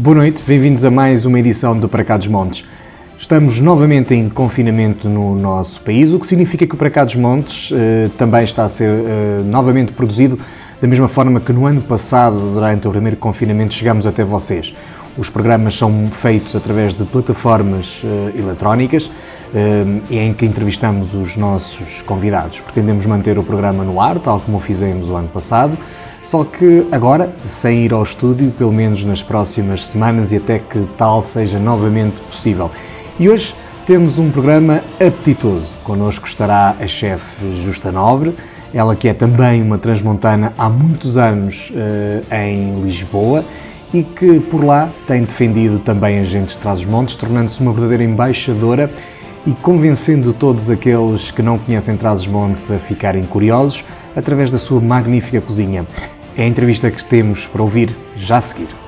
Boa noite, bem-vindos a mais uma edição do Para Cá dos Montes. Estamos novamente em confinamento no nosso país, o que significa que o Para Cá dos Montes eh, também está a ser eh, novamente produzido da mesma forma que no ano passado, durante o primeiro confinamento, chegamos até vocês. Os programas são feitos através de plataformas eh, eletrónicas eh, em que entrevistamos os nossos convidados. Pretendemos manter o programa no ar, tal como o fizemos o ano passado, só que agora, sem ir ao estúdio, pelo menos nas próximas semanas e até que tal seja novamente possível. E hoje temos um programa apetitoso. Connosco estará a chefe Justa Nobre, ela que é também uma transmontana há muitos anos uh, em Lisboa e que por lá tem defendido também agentes de Trás-os-Montes, tornando-se uma verdadeira embaixadora e convencendo todos aqueles que não conhecem Trás-os-Montes a ficarem curiosos através da sua magnífica cozinha. É a entrevista que temos para ouvir já a seguir.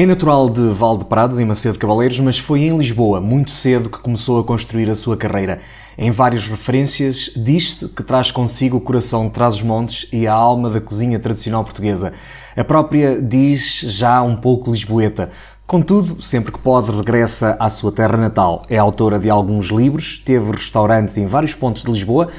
É natural de Valdeprados, em Macedo Cavaleiros, mas foi em Lisboa, muito cedo, que começou a construir a sua carreira. Em várias referências, diz-se que traz consigo o coração de Trás-os-Montes e a alma da cozinha tradicional portuguesa. A própria diz já um pouco lisboeta. Contudo, sempre que pode, regressa à sua terra natal. É autora de alguns livros, teve restaurantes em vários pontos de Lisboa,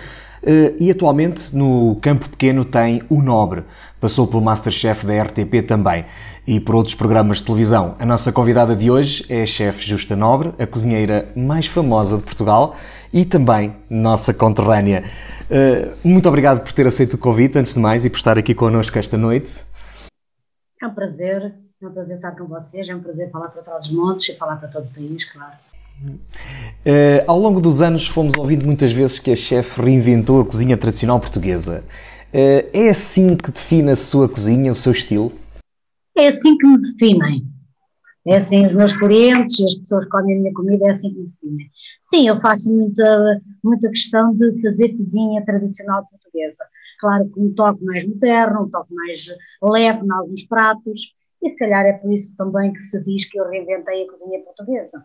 e atualmente no Campo Pequeno tem O Nobre. Passou pelo Masterchef da RTP também e por outros programas de televisão. A nossa convidada de hoje é a chefe Justa Nobre, a cozinheira mais famosa de Portugal e também nossa conterrânea. Eh, muito obrigado por ter aceito o convite, antes de mais, e por estar aqui connosco esta noite. É um prazer, é um prazer estar com vocês, é um prazer falar para trás dos montes e falar para todo o país, claro. Uh, ao longo dos anos fomos ouvindo muitas vezes que a chefe reinventou a cozinha tradicional portuguesa. Uh, é assim que define a sua cozinha, o seu estilo? É assim que me definem. É assim os meus clientes as pessoas que comem a minha comida, é assim que me definem. Sim, eu faço muita, muita questão de fazer cozinha tradicional portuguesa. Claro que um toque mais moderno, um toque mais leve em alguns pratos, e se calhar é por isso também que se diz que eu reinventei a cozinha portuguesa.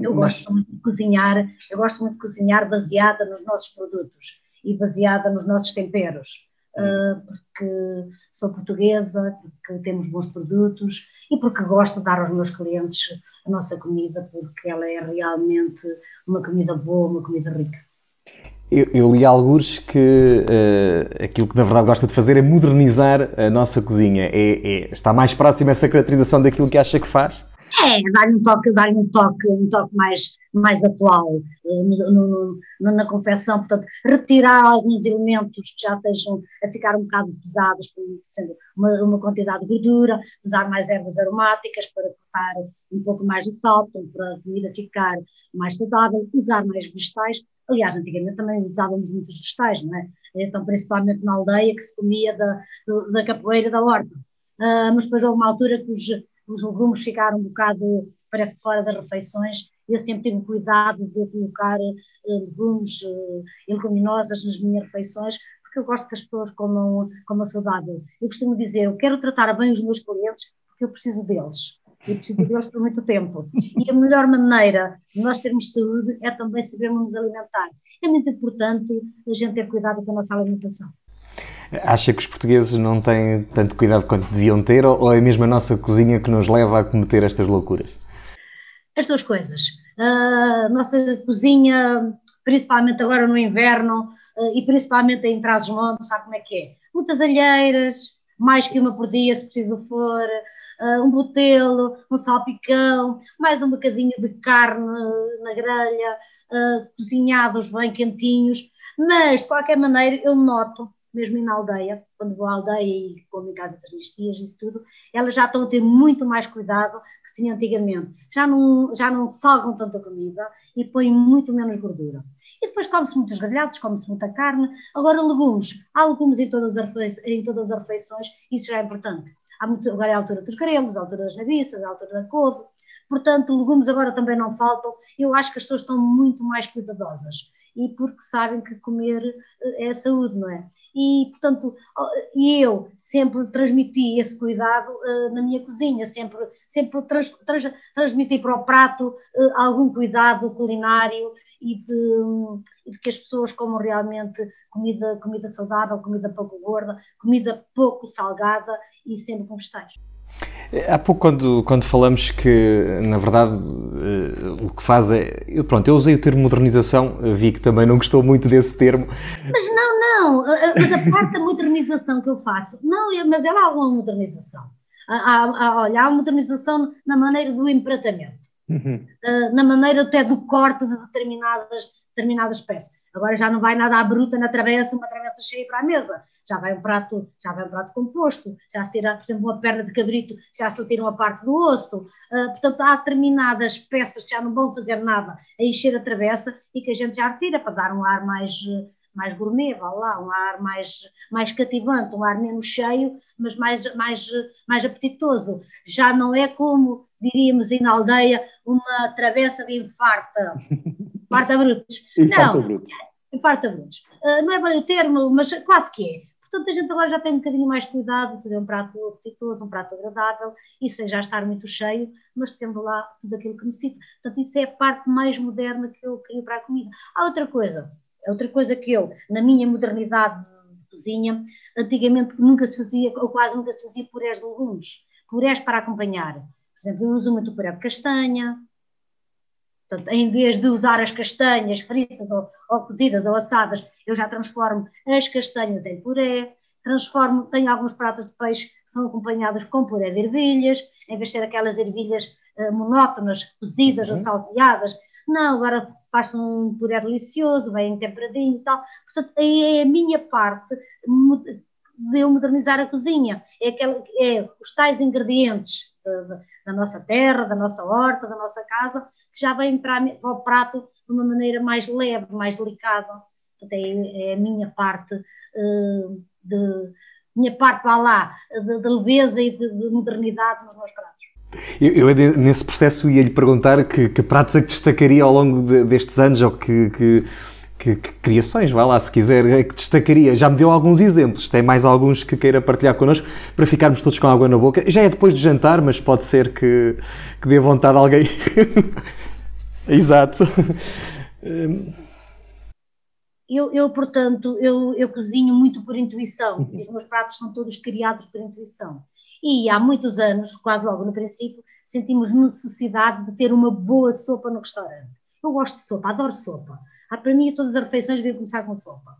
Eu gosto muito de cozinhar, eu gosto muito de cozinhar baseada nos nossos produtos e baseada nos nossos temperos. Uh, porque sou portuguesa, porque temos bons produtos e porque gosto de dar aos meus clientes a nossa comida, porque ela é realmente uma comida boa, uma comida rica. Eu, eu li alguns que uh, aquilo que na verdade gosta de fazer é modernizar a nossa cozinha. É, é, está mais próximo essa caracterização daquilo que acha que faz? É, dar-lhe um toque, dar um toque, um toque mais, mais atual eh, no, no, na confecção, portanto, retirar alguns elementos que já estejam a ficar um bocado pesados, como sendo uma, uma quantidade de gordura, usar mais ervas aromáticas para cortar um pouco mais o sal, para a comida ficar mais saudável, usar mais vegetais. Aliás, antigamente também usávamos muitos vegetais, não é? Então, principalmente na aldeia que se comia da, da capoeira da horta. Uh, mas depois houve uma altura que os, os legumes ficaram um bocado, parece que fora das refeições, eu sempre tive cuidado de colocar uh, legumes e leguminosas nas minhas refeições, porque eu gosto que as pessoas comam, comam saudável. Eu costumo dizer, eu quero tratar bem os meus clientes porque eu preciso deles. Eu preciso deles por muito tempo. E a melhor maneira de nós termos saúde é também sabermos nos alimentar. É muito importante a gente ter cuidado com a nossa alimentação. Acha que os portugueses não têm tanto cuidado quanto deviam ter ou é mesmo a nossa cozinha que nos leva a cometer estas loucuras? As duas coisas. A nossa cozinha, principalmente agora no inverno e principalmente em Trás-os-Montes, sabe como é que é? Muitas alheiras, mais que uma por dia, se preciso for, um botelo, um salpicão, mais um bocadinho de carne na grelha, cozinhados bem quentinhos, mas de qualquer maneira eu noto mesmo na aldeia, quando vou à aldeia e como em casa das minhas tias e isso tudo, elas já estão a ter muito mais cuidado que se tinha antigamente. Já não, já não salgam tanta comida e põem muito menos gordura. E depois come-se muitos grelhados, come-se muita carne. Agora, legumes. Há legumes em todas as refeições, em todas as refeições isso já é importante. Há muito, agora é a altura dos grelos, a altura das nabiças, a altura da couve. Portanto, legumes agora também não faltam. Eu acho que as pessoas estão muito mais cuidadosas e porque sabem que comer eh, é saúde, não é? E, portanto, eu sempre transmiti esse cuidado uh, na minha cozinha, sempre, sempre trans, trans, transmiti para o prato uh, algum cuidado culinário e de, de, que as pessoas comam realmente comida, comida saudável, comida pouco gorda, comida pouco salgada e sempre com vegetais. Há pouco, quando, quando falamos que, na verdade, uh, o que faz é. Eu, pronto, eu usei o termo modernização, vi que também não gostou muito desse termo. Mas não, não, mas a parte da modernização que eu faço, não, mas ela há alguma modernização. Há, há, olha, há modernização na maneira do empratamento, uhum. uh, na maneira até do corte de determinadas, determinadas peças. Agora já não vai nada à bruta na travessa, uma travessa cheia para a mesa já vai um prato, já vai um prato composto, já se tira, por exemplo, uma perna de cabrito, já se tira uma parte do osso. Uh, portanto, há determinadas peças que já não vão fazer nada a encher a travessa e que a gente já retira para dar um ar mais, mais gourmet, vá lá, um ar mais, mais cativante, um ar menos cheio, mas mais, mais, mais apetitoso. Já não é como diríamos aí na aldeia, uma travessa de infarta. Infarta brutos. Não, infarta brutos. Uh, não é bem o termo, mas quase que é. Portanto, a gente agora já tem um bocadinho mais cuidado de fazer um prato apetitoso, um prato agradável, e sem já estar muito cheio, mas tendo lá tudo aquilo que necessita. Portanto, isso é a parte mais moderna que eu queria para a comida. Há outra coisa, outra coisa que eu, na minha modernidade de cozinha, antigamente nunca se fazia, ou quase nunca se fazia purés de legumes, purés para acompanhar. Por exemplo, eu uso muito puré de castanha, Portanto, em vez de usar as castanhas fritas ou, ou, cozidas ou assadas, eu já transformo as castanhas em puré, transformo, tenho alguns pratos de peixe que são acompanhados com puré de ervilhas, em vez de ser aquelas ervilhas uh, monótonas, cozidas uhum. ou salteadas, não, agora faço um puré delicioso, bem temperadinho e tal. Portanto, aí é a minha parte de eu modernizar a cozinha, é, aquele, é os tais ingredientes uh, da nossa terra, da nossa horta, da nossa casa, que já vem para, para o prato de uma maneira mais leve, mais delicada. É, é a minha parte uh, de minha parte, vá lá, de, de leveza e de, de, modernidade nos meus pratos. Eu, eu nesse processo ia-lhe perguntar que, que, pratos é que destacaria ao longo de, destes anos, ou que, que que, que, criações, vá lá, se quiser, é que destacaria. Já me deu alguns exemplos, tem mais alguns que queira partilhar connosco para ficarmos todos com água na boca. Já é depois de jantar, mas pode ser que, que dê vontade a alguém. Exato. Eu, eu, portanto, eu, eu cozinho muito por intuição. Os meus pratos são todos criados por intuição. E há muitos anos, quase logo no princípio, sentimos necessidade de ter uma boa sopa no restaurante. Eu gosto de sopa, adoro sopa. Ah, para mim, todas as refeições deviam começar com sopa.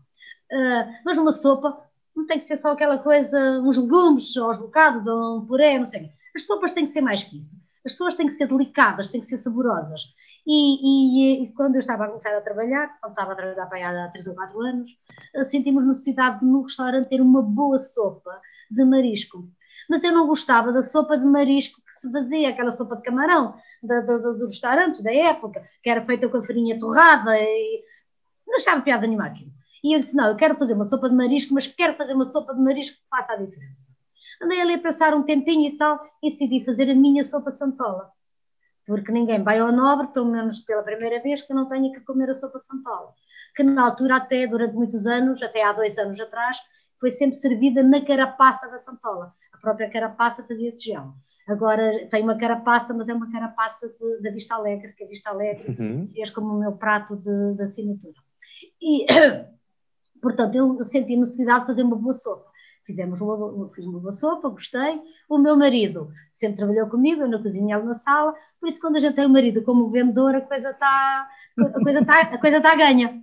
Uh, mas uma sopa não tem que ser só aquela coisa, uns legumes, ou os bocados, ou um puré, não sei. As sopas têm que ser mais que isso. As pessoas têm que ser delicadas, têm que ser saborosas. E, e, e quando eu estava a começar a trabalhar, quando estava a trabalhar para há 3 ou 4 anos, ah, sentimos necessidade de no restaurante ter uma boa sopa de marisco. Mas eu não gostava da sopa de marisco que se fazia, aquela sopa de camarão dos restaurantes da época, que era feita com a farinha torrada, e não achava piada nenhuma aquilo. E eu disse: Não, eu quero fazer uma sopa de marisco, mas quero fazer uma sopa de marisco que faça a diferença. Andei ali a pensar um tempinho e tal, e decidi fazer a minha sopa santola. Porque ninguém vai ao nobre, pelo menos pela primeira vez, que não tenha que comer a sopa de santola. Que na altura, até durante muitos anos, até há dois anos atrás, foi sempre servida na carapaça da santola própria carapaça fazia tijão. Agora tem uma carapaça, mas é uma carapaça da Vista Alegre, que a Vista Alegre uhum. fez como o meu prato de, de assinatura. E, portanto, eu senti necessidade de fazer uma boa sopa. Fizemos uma, fiz uma boa sopa, gostei. O meu marido sempre trabalhou comigo, eu na cozinha, ele na sala, por isso quando a gente tem o marido como vendedor, a coisa está a coisa está a coisa está ganha.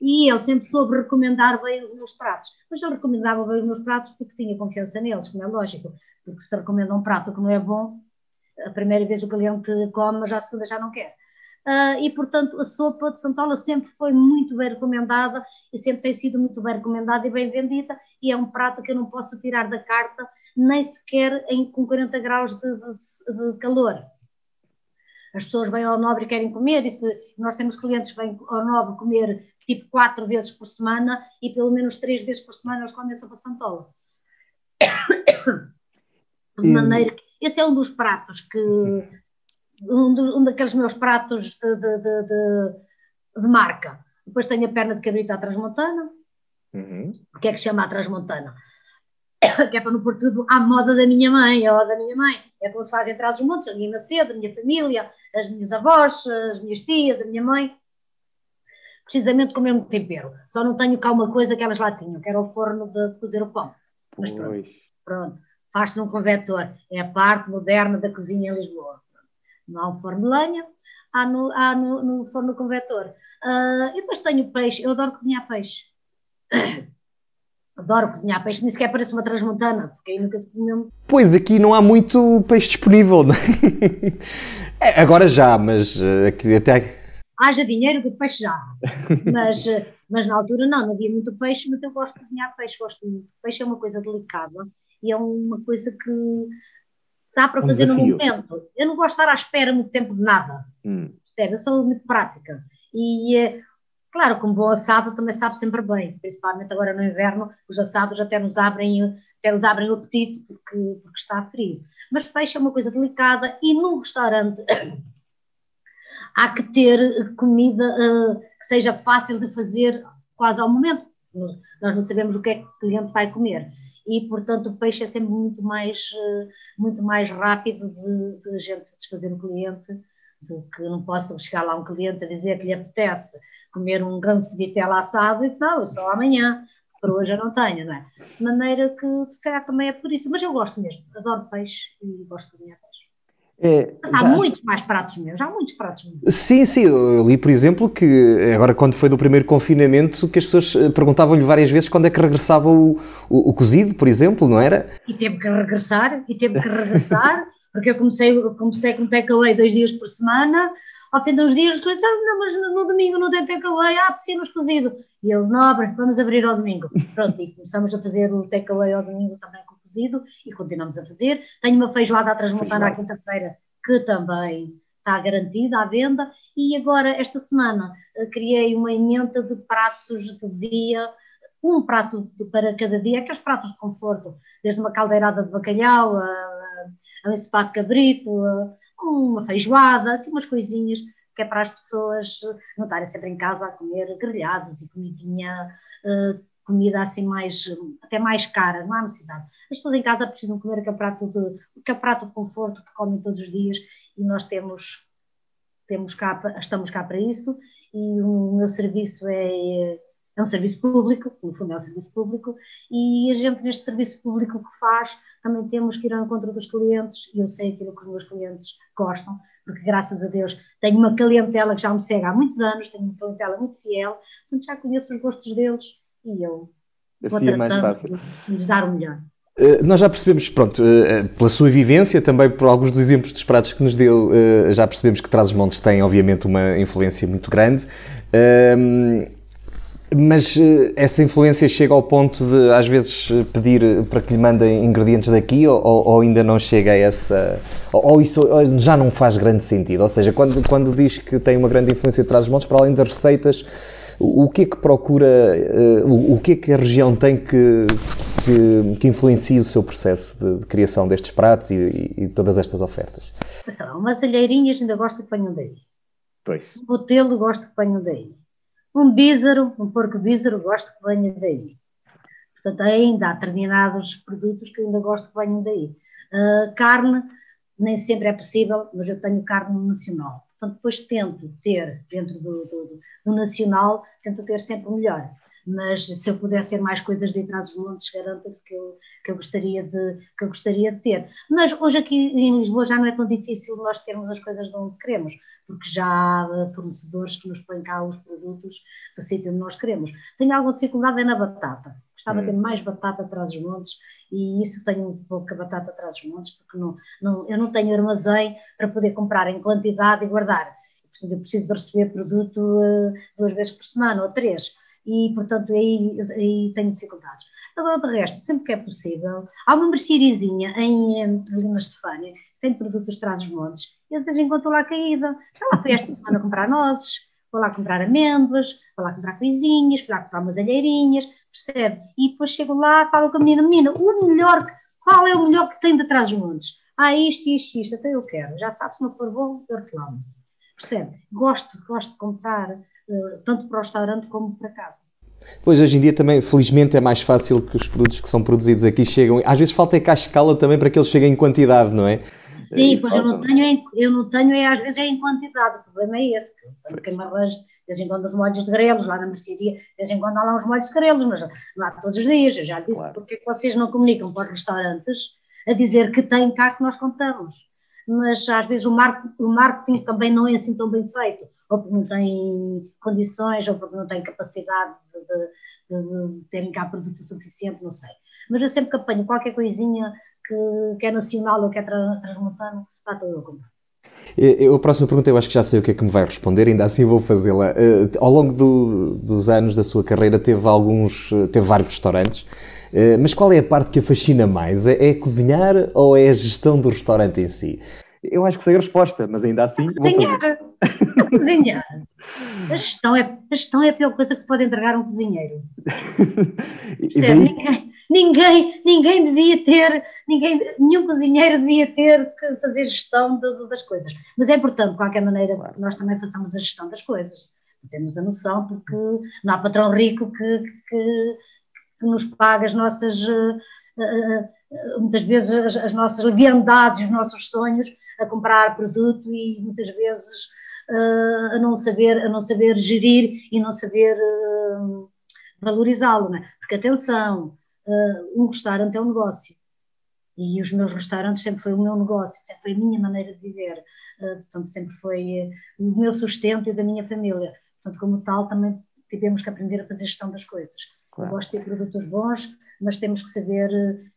E ele sempre soube recomendar bem os meus pratos. Mas eu recomendava bem os meus pratos porque tinha confiança neles, como é lógico. Porque se recomenda um prato que não é bom, a primeira vez o cliente come, mas a segunda já não quer. Uh, e, portanto, a sopa de Santola sempre foi muito bem recomendada e sempre tem sido muito bem recomendada e bem vendida. E é um prato que eu não posso tirar da carta, nem sequer em, com 40 graus de, de, de calor as pessoas vêm ao Nobre e querem comer, e se nós temos clientes que vêm ao Nobre comer tipo quatro vezes por semana e pelo menos três vezes por semana eles comem a sopa de santola. De maneira que esse é um dos pratos que, um, dos, um daqueles meus pratos de, de, de, de, marca. Depois tenho a perna de cabrito à transmontana, uhum. que é que se chama a transmontana? que é para não pôr tudo à moda da minha mãe ou da minha mãe. É como se faz entre os montes, a minha Macedo, a minha família, as minhas avós, as minhas tias, a minha mãe. Precisamente com o mesmo tempero. Só não tenho cá uma coisa que elas lá tinham, que era o forno de, de cozer o pão. Mas pronto, pronto. faz-se num convector. É a parte moderna da cozinha em Lisboa. Não há um forno de lenha, há no, há no, no forno convector. Uh, e depois tenho peixe, eu adoro cozinhar peixe. Adoro cozinhar peixe, nem sequer parece uma transmontana, porque aí nunca se comeu. Pois, aqui não há muito peixe disponível. é, agora já, mas uh, aqui até. Haja dinheiro que peixe já. mas, uh, mas na altura não, não havia muito peixe, mas eu gosto de cozinhar peixe, gosto muito. Peixe é uma coisa delicada e é uma coisa que dá para um fazer desafio. no momento. Eu não gosto de estar à espera muito tempo de nada. Hum. Percebe? Eu sou muito prática. E uh, Claro, com um bom assado também sabe sempre bem, principalmente agora no inverno, os assados até nos abrem, até nos abrem o apetite porque, porque está frio. Mas peixe é uma coisa delicada e num restaurante há que ter comida uh, que seja fácil de fazer quase ao momento. Nós, não sabemos o que é que o cliente vai comer e, portanto, o peixe é sempre muito mais, uh, muito mais rápido de, de a gente satisfazer o cliente do que não posso chegar lá um cliente a dizer que lhe apetece comer um ganso de vitela assado e não, só amanhã, para hoje eu não tenho, não é? De maneira que se calhar também é por isso, mas eu gosto mesmo, adoro peixe e gosto de cozinhar peixe. É, Mas há já... muitos mais pratos meus, há muitos pratos meus. Sim, sim, eu li, por exemplo, que agora quando foi do primeiro confinamento, que as pessoas eh, perguntavam-lhe várias vezes quando é que regressava o, o, o, cozido, por exemplo, não era? E teve que regressar, e teve que regressar, porque eu comecei, comecei com takeaway dois dias por semana, ao fim de uns dias os clientes ah, não, mas no, no, domingo não tem takeaway, ah, precisamos cozido. E eu, nobre, vamos abrir ao domingo. Pronto, e começamos a fazer o takeaway ao domingo também com cozido e continuamos a fazer. Tenho uma feijoada a transmontar à quinta-feira que também está garantida à venda. E agora, esta semana, eh, criei uma emenda de pratos de dia, um prato para cada dia, aqueles pratos de conforto, desde uma caldeirada de bacalhau a, a um ensopado de cabrito, a, uma feijoada, assim umas coisinhas que é para as pessoas não estarem sempre em casa a comer grelhados e comidinha, uh, comida assim mais, até mais cara, não há necessidade. As pessoas em casa precisam comer aquele prato de, aquele prato de conforto que comem todos os dias e nós temos, temos cá, estamos cá para isso e o meu serviço é é um serviço público, no fundo é um serviço público, e a gente neste serviço público que faz, também temos que ir ao encontro dos clientes, e eu sei aquilo que os meus clientes gostam, porque graças a Deus tenho uma clientela que já me segue há muitos anos, tenho uma clientela muito fiel, portanto já conheço os gostos deles, e eu vou assim é tratando de lhes dar o melhor. Uh, nós já percebemos, pronto, uh, pela sua vivência, também por alguns dos exemplos dos pratos que nos deu, já percebemos que Trás-os-Montes tem, obviamente, uma influência muito grande. Mas eh, essa influência chega ao ponto de, às vezes, pedir para que lhe mandem ingredientes daqui ou, ou ainda não chega a essa. Ou, isso já não faz grande sentido? Ou seja, quando, quando diz que tem uma grande influência de trás-os-montes, para além das receitas, o que é que procura, eh, o que é que a região tem que, que, que influencia o seu processo de, de criação destes pratos e, e, e, todas estas ofertas? Sei lá, umas alheirinhas ainda gosto que ponham daí. Pois. Um botelo gosto que ponham daí um bízaro, um porco bízaro, gosto que venha daí. Portanto, ainda há determinados produtos que ainda gosto que venham daí. Uh, carne, nem sempre é possível, mas eu tenho carne nacional. Portanto, depois tento ter, dentro do, do, do nacional, tento ter sempre o melhor mas se eu pudesse ter mais coisas de trás dos montes, garanto que eu, que, eu gostaria de, que eu gostaria de ter. Mas hoje aqui em Lisboa já não é tão difícil nós termos as coisas de onde queremos, porque já há fornecedores que nos põem cá os produtos do sítio onde nós queremos. Tenho alguma dificuldade é na batata. Gostava de ter hum. mais batata atrás dos montes e isso tenho um pouca batata atrás dos montes, porque não, não, eu não tenho armazém para poder comprar em quantidade e guardar. Portanto, eu preciso de receber produto uh, duas vezes por semana ou três e, portanto, aí, aí tenho dificuldades. Agora, de resto, sempre que é possível, há uma merceariazinha em, ali na Estefânia, tem produtos traz os montes, eu de vez em quando estou lá caída, já lá fui esta semana comprar nozes, vou lá comprar amêndoas, vou lá comprar coisinhas, vou lá comprar umas alheirinhas, percebe? E depois chego lá, falo com a menina, menina, o melhor, qual é o melhor que tem de trás os montes? ah, isto, isto, isto, até eu quero. Já sabe, se não for bom, eu reclamo. Percebe? Gosto, gosto de comprar, tanto para o restaurante como para casa. Pois hoje em dia também, felizmente, é mais fácil que os produtos que são produzidos aqui chegam. Às vezes falta é cá a escala também para que eles cheguem em quantidade, não é? Sim, pois eu não tenho, eu não tenho, é, às vezes é em quantidade, o problema é esse, que quem me arranja, de vez em quando os molhos de grelos, lá na mercearia, de vez em quando há lá uns molhos de grelos, mas não há todos os dias, eu já disse, claro. porque é que vocês não comunicam para os restaurantes a dizer que tem cá que nós compramos, mas às vezes o marketing, o marketing também não é assim tão bem feito, ou porque não tem condições, ou porque não tem capacidade de, de, de, terem cá produto suficiente, não sei. Mas eu sempre que apanho qualquer coisinha que, que é nacional ou que é tra, transmontano, lá estou eu a comprar. A próxima pergunta eu acho que já sei o que é que me vai responder, ainda assim vou fazê-la. Uh, ao longo do, dos anos da sua carreira teve alguns, teve vários restaurantes, mas qual é a parte que a fascina mais? É, é, cozinhar ou é a gestão do restaurante em si? Eu acho que sei a resposta, mas ainda assim. Cozinhar! cozinhar! A gestão, é, a gestão é a pior coisa que se pode entregar a um cozinheiro. Percebe? Ninguém, ninguém, ninguém devia ter, ninguém, nenhum cozinheiro devia ter que fazer gestão de, de, das coisas. Mas é importante, de qualquer maneira, que nós também façamos a gestão das coisas. Temos a noção, porque não há patrão rico que, que, que nos paga as nossas, uh, uh, muitas vezes, as, as nossas leviandades, os nossos sonhos a comprar produto e muitas vezes a, não saber, a não saber gerir e não saber valorizá-lo. É? Porque, atenção, um restaurante é um negócio. E os meus restaurantes sempre foi o meu negócio, sempre foi a minha maneira de viver, portanto, sempre foi o meu sustento e da minha família. Portanto, como tal, também tivemos que aprender a fazer gestão das coisas. Claro. Eu gosto de ter produtos bons, mas temos que saber,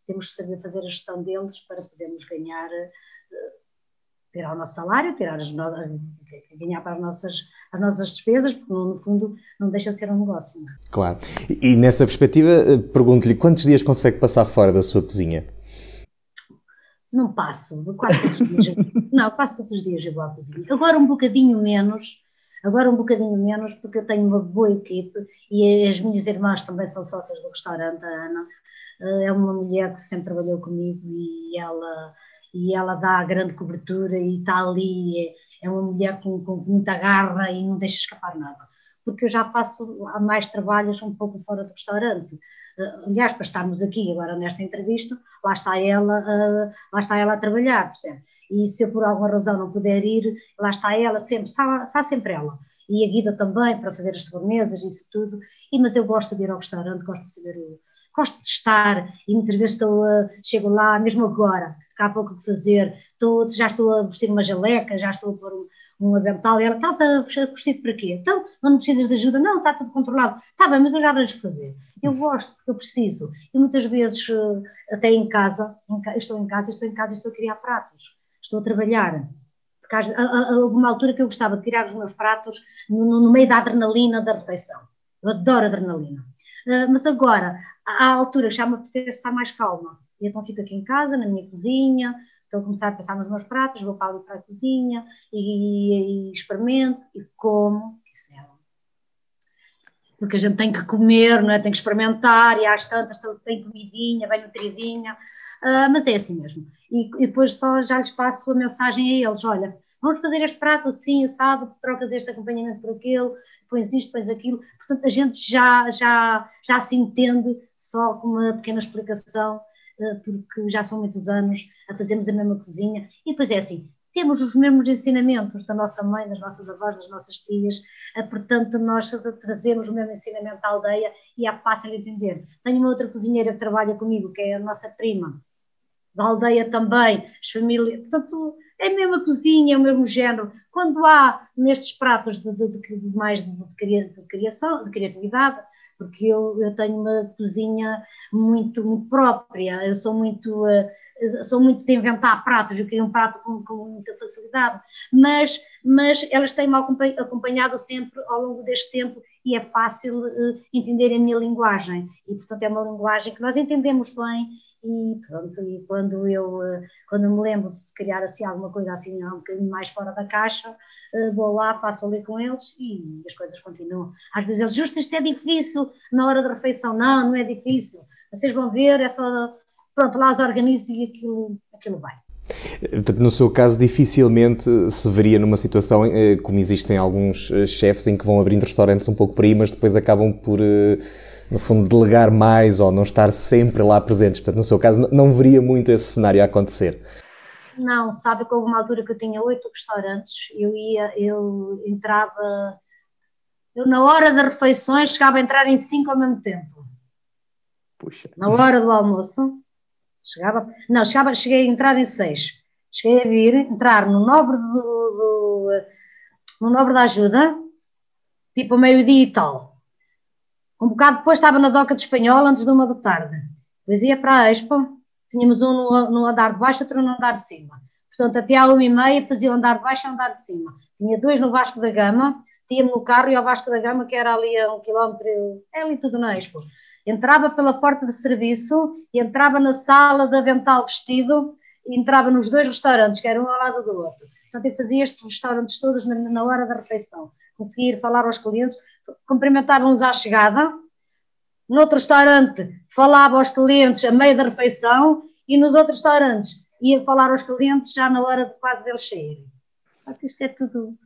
temos que saber fazer a gestão deles para podermos ganhar tirar o nosso salário, tirar as no... ganhar para as nossas, as nossas despesas, porque no fundo não deixa de ser um negócio. É? Claro. E, nessa perspectiva, eh, pergunto-lhe quantos dias consegue passar fora da sua cozinha? Não passo, quase todos os dias. não, quase todos os dias vou à cozinha. Agora um bocadinho menos, agora um bocadinho menos, porque eu tenho uma boa equipe e as minhas irmãs também são sócias do restaurante, a Ana. Eh, é uma mulher que sempre trabalhou comigo e ela e ela dá grande cobertura e está ali, é, é uma mulher com, com, muita garra e não deixa escapar nada. Porque eu já faço há mais trabalhos um pouco fora do restaurante. Uh, aliás, para estarmos aqui agora nesta entrevista, lá está ela, uh, lá está ela a trabalhar, percebe? E se eu por alguma razão não puder ir, lá está ela sempre, está, está sempre ela. E a Guida também, para fazer as sobremesas, isso tudo. E, mas eu gosto de ir ao restaurante, gosto de saber, gosto de estar, e muitas vezes estou, uh, chego lá, mesmo agora, que há pouco que fazer, estou, já estou a vestir uma jaleca, já estou a pôr um, um avental, e ela, estás a vestir para quê? Então, não precisas de ajuda? Não, está tudo controlado. Está bem, mas eu já vejo o que fazer. Eu gosto, eu preciso. E muitas vezes, eh, até em casa, estou em casa, estou em casa estou a criar pratos, estou a trabalhar. Porque há alguma altura que eu gostava de criar os meus pratos no, no meio da adrenalina da refeição. Eu adoro adrenalina. Uh, mas agora, há altura que já me apetece estar mais calma e então fico aqui em casa, na minha cozinha, estou a começar a pensar nos meus pratos, vou para ali para a cozinha e, e, e experimento e como. Isso porque a gente tem que comer, não é? tem que experimentar, e às tantas tem comidinha, bem nutridinha, uh, mas é assim mesmo. E, e, depois só já lhes passo a mensagem a eles: olha, vamos fazer este prato assim, assado, trocas este acompanhamento por aquele, pões isto, pões aquilo. Portanto, a gente já, já, já se entende só com uma pequena explicação eh, porque já são muitos anos a fazermos a mesma cozinha, e depois é assim, temos os mesmos ensinamentos da nossa mãe, das nossas avós, das nossas tias, eh, portanto nós trazemos o mesmo ensinamento à aldeia e é fácil de entender. Tenho uma outra cozinheira que trabalha comigo, que é a nossa prima, da aldeia também, as famílias, portanto é a mesma cozinha, é o mesmo género. Quando há nestes pratos de, de, de mais de, de, criação, de criatividade, porque eu, eu tenho uma cozinha muito, muito própria, eu sou muito, uh, sou muito de inventar pratos, eu queria um prato com, com muita facilidade, mas, mas elas têm-me acompanhado sempre ao longo deste tempo e é fácil uh, entender a minha linguagem, e portanto é uma linguagem que nós entendemos bem e pronto, e quando eu, uh, quando eu me lembro de criar assim alguma coisa assim um bocadinho mais fora da caixa, uh, vou lá, faço ali com eles e as coisas continuam. Às vezes eles, justo isto é difícil na hora da refeição, não, não é difícil, vocês vão ver, é só, pronto, lá os organizo e aquilo, aquilo vai. Portanto, no seu caso, dificilmente se veria numa situação eh, como existem alguns eh, chefes em que vão abrindo restaurantes um pouco por aí, mas depois acabam por, eh, no fundo, delegar mais ou não estar sempre lá presentes. Portanto, no seu caso, não veria muito esse cenário a acontecer. Não, sabe que houve uma altura que eu tinha oito restaurantes, eu ia, eu entrava, eu na hora das refeições chegava a entrar em cinco ao mesmo tempo. Puxa. Na hora do almoço, Chegava, não, chegava, cheguei a entrar em seis. Cheguei a vir, entrar no nobre do, do no nobre da ajuda, tipo meio-dia e tal. Um bocado depois estava na doca de espanhol, antes de uma da tarde. Depois ia para a Expo, tínhamos um no, no andar de baixo, outro no andar de cima. Portanto, até à uma e meia fazia andar de baixo e andar de cima. Tinha dois no Vasco da Gama, tinha-me no carro e ao Vasco da Gama, que era ali a um quilómetro, é ali tudo na Expo entrava pela porta de serviço, entrava na sala de avental vestido e entrava nos dois restaurantes, que eram um ao lado do outro. Portanto, eu fazia estes restaurantes todos na, na hora da refeição. Conseguia falar aos clientes, cumprimentava-nos à chegada. No outro restaurante, falava aos clientes a meio da refeição e nos outros restaurantes ia falar aos clientes já na hora de quase deles saírem. Isto é tudo.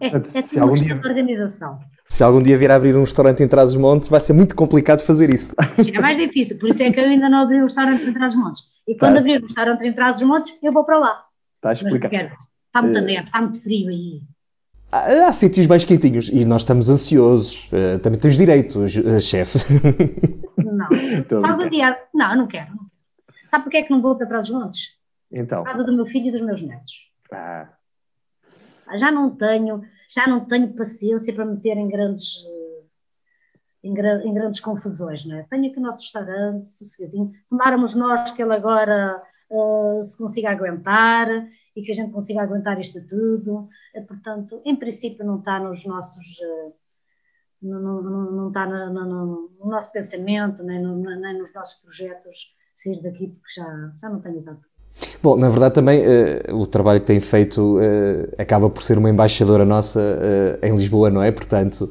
É, é tudo uma questão de organização. Se algum dia vier a abrir um restaurante em Trás-os-Montes, vai ser muito complicado fazer isso. É mais difícil, por isso é que eu ainda não abri um restaurante em Trás-os-Montes. E quando tá. abrir um restaurante em Trás-os-Montes, eu vou para lá. Está explicado. Está muito uh... neve, está muito frio aí. Há, há sítios mais quentinhos e nós estamos ansiosos. Uh, também temos direito, uh, chefe. Não. Sabe o dia? Não, eu não quero. Sabe porquê é que não vou para Trás-os-Montes? Então. Por causa do meu filho e dos meus netos. Ah. Já não tenho já não tenho paciência para meter em grandes, eh, em, em grandes confusões, não é? Tenho aqui o nosso restaurante, sossegadinho, tomáramos nós que ele agora uh, se consiga aguentar e que a gente consiga aguentar isto tudo, uh, portanto, em princípio não está nos nossos... Uh, não, não, não, está no, no, no, nosso pensamento, nem, no, nem nos nossos projetos sair daqui, porque já, já não tenho tanto Bom, na verdade também uh, o trabalho que tem feito uh, acaba por ser uma embaixadora nossa uh, em Lisboa, não é? Portanto,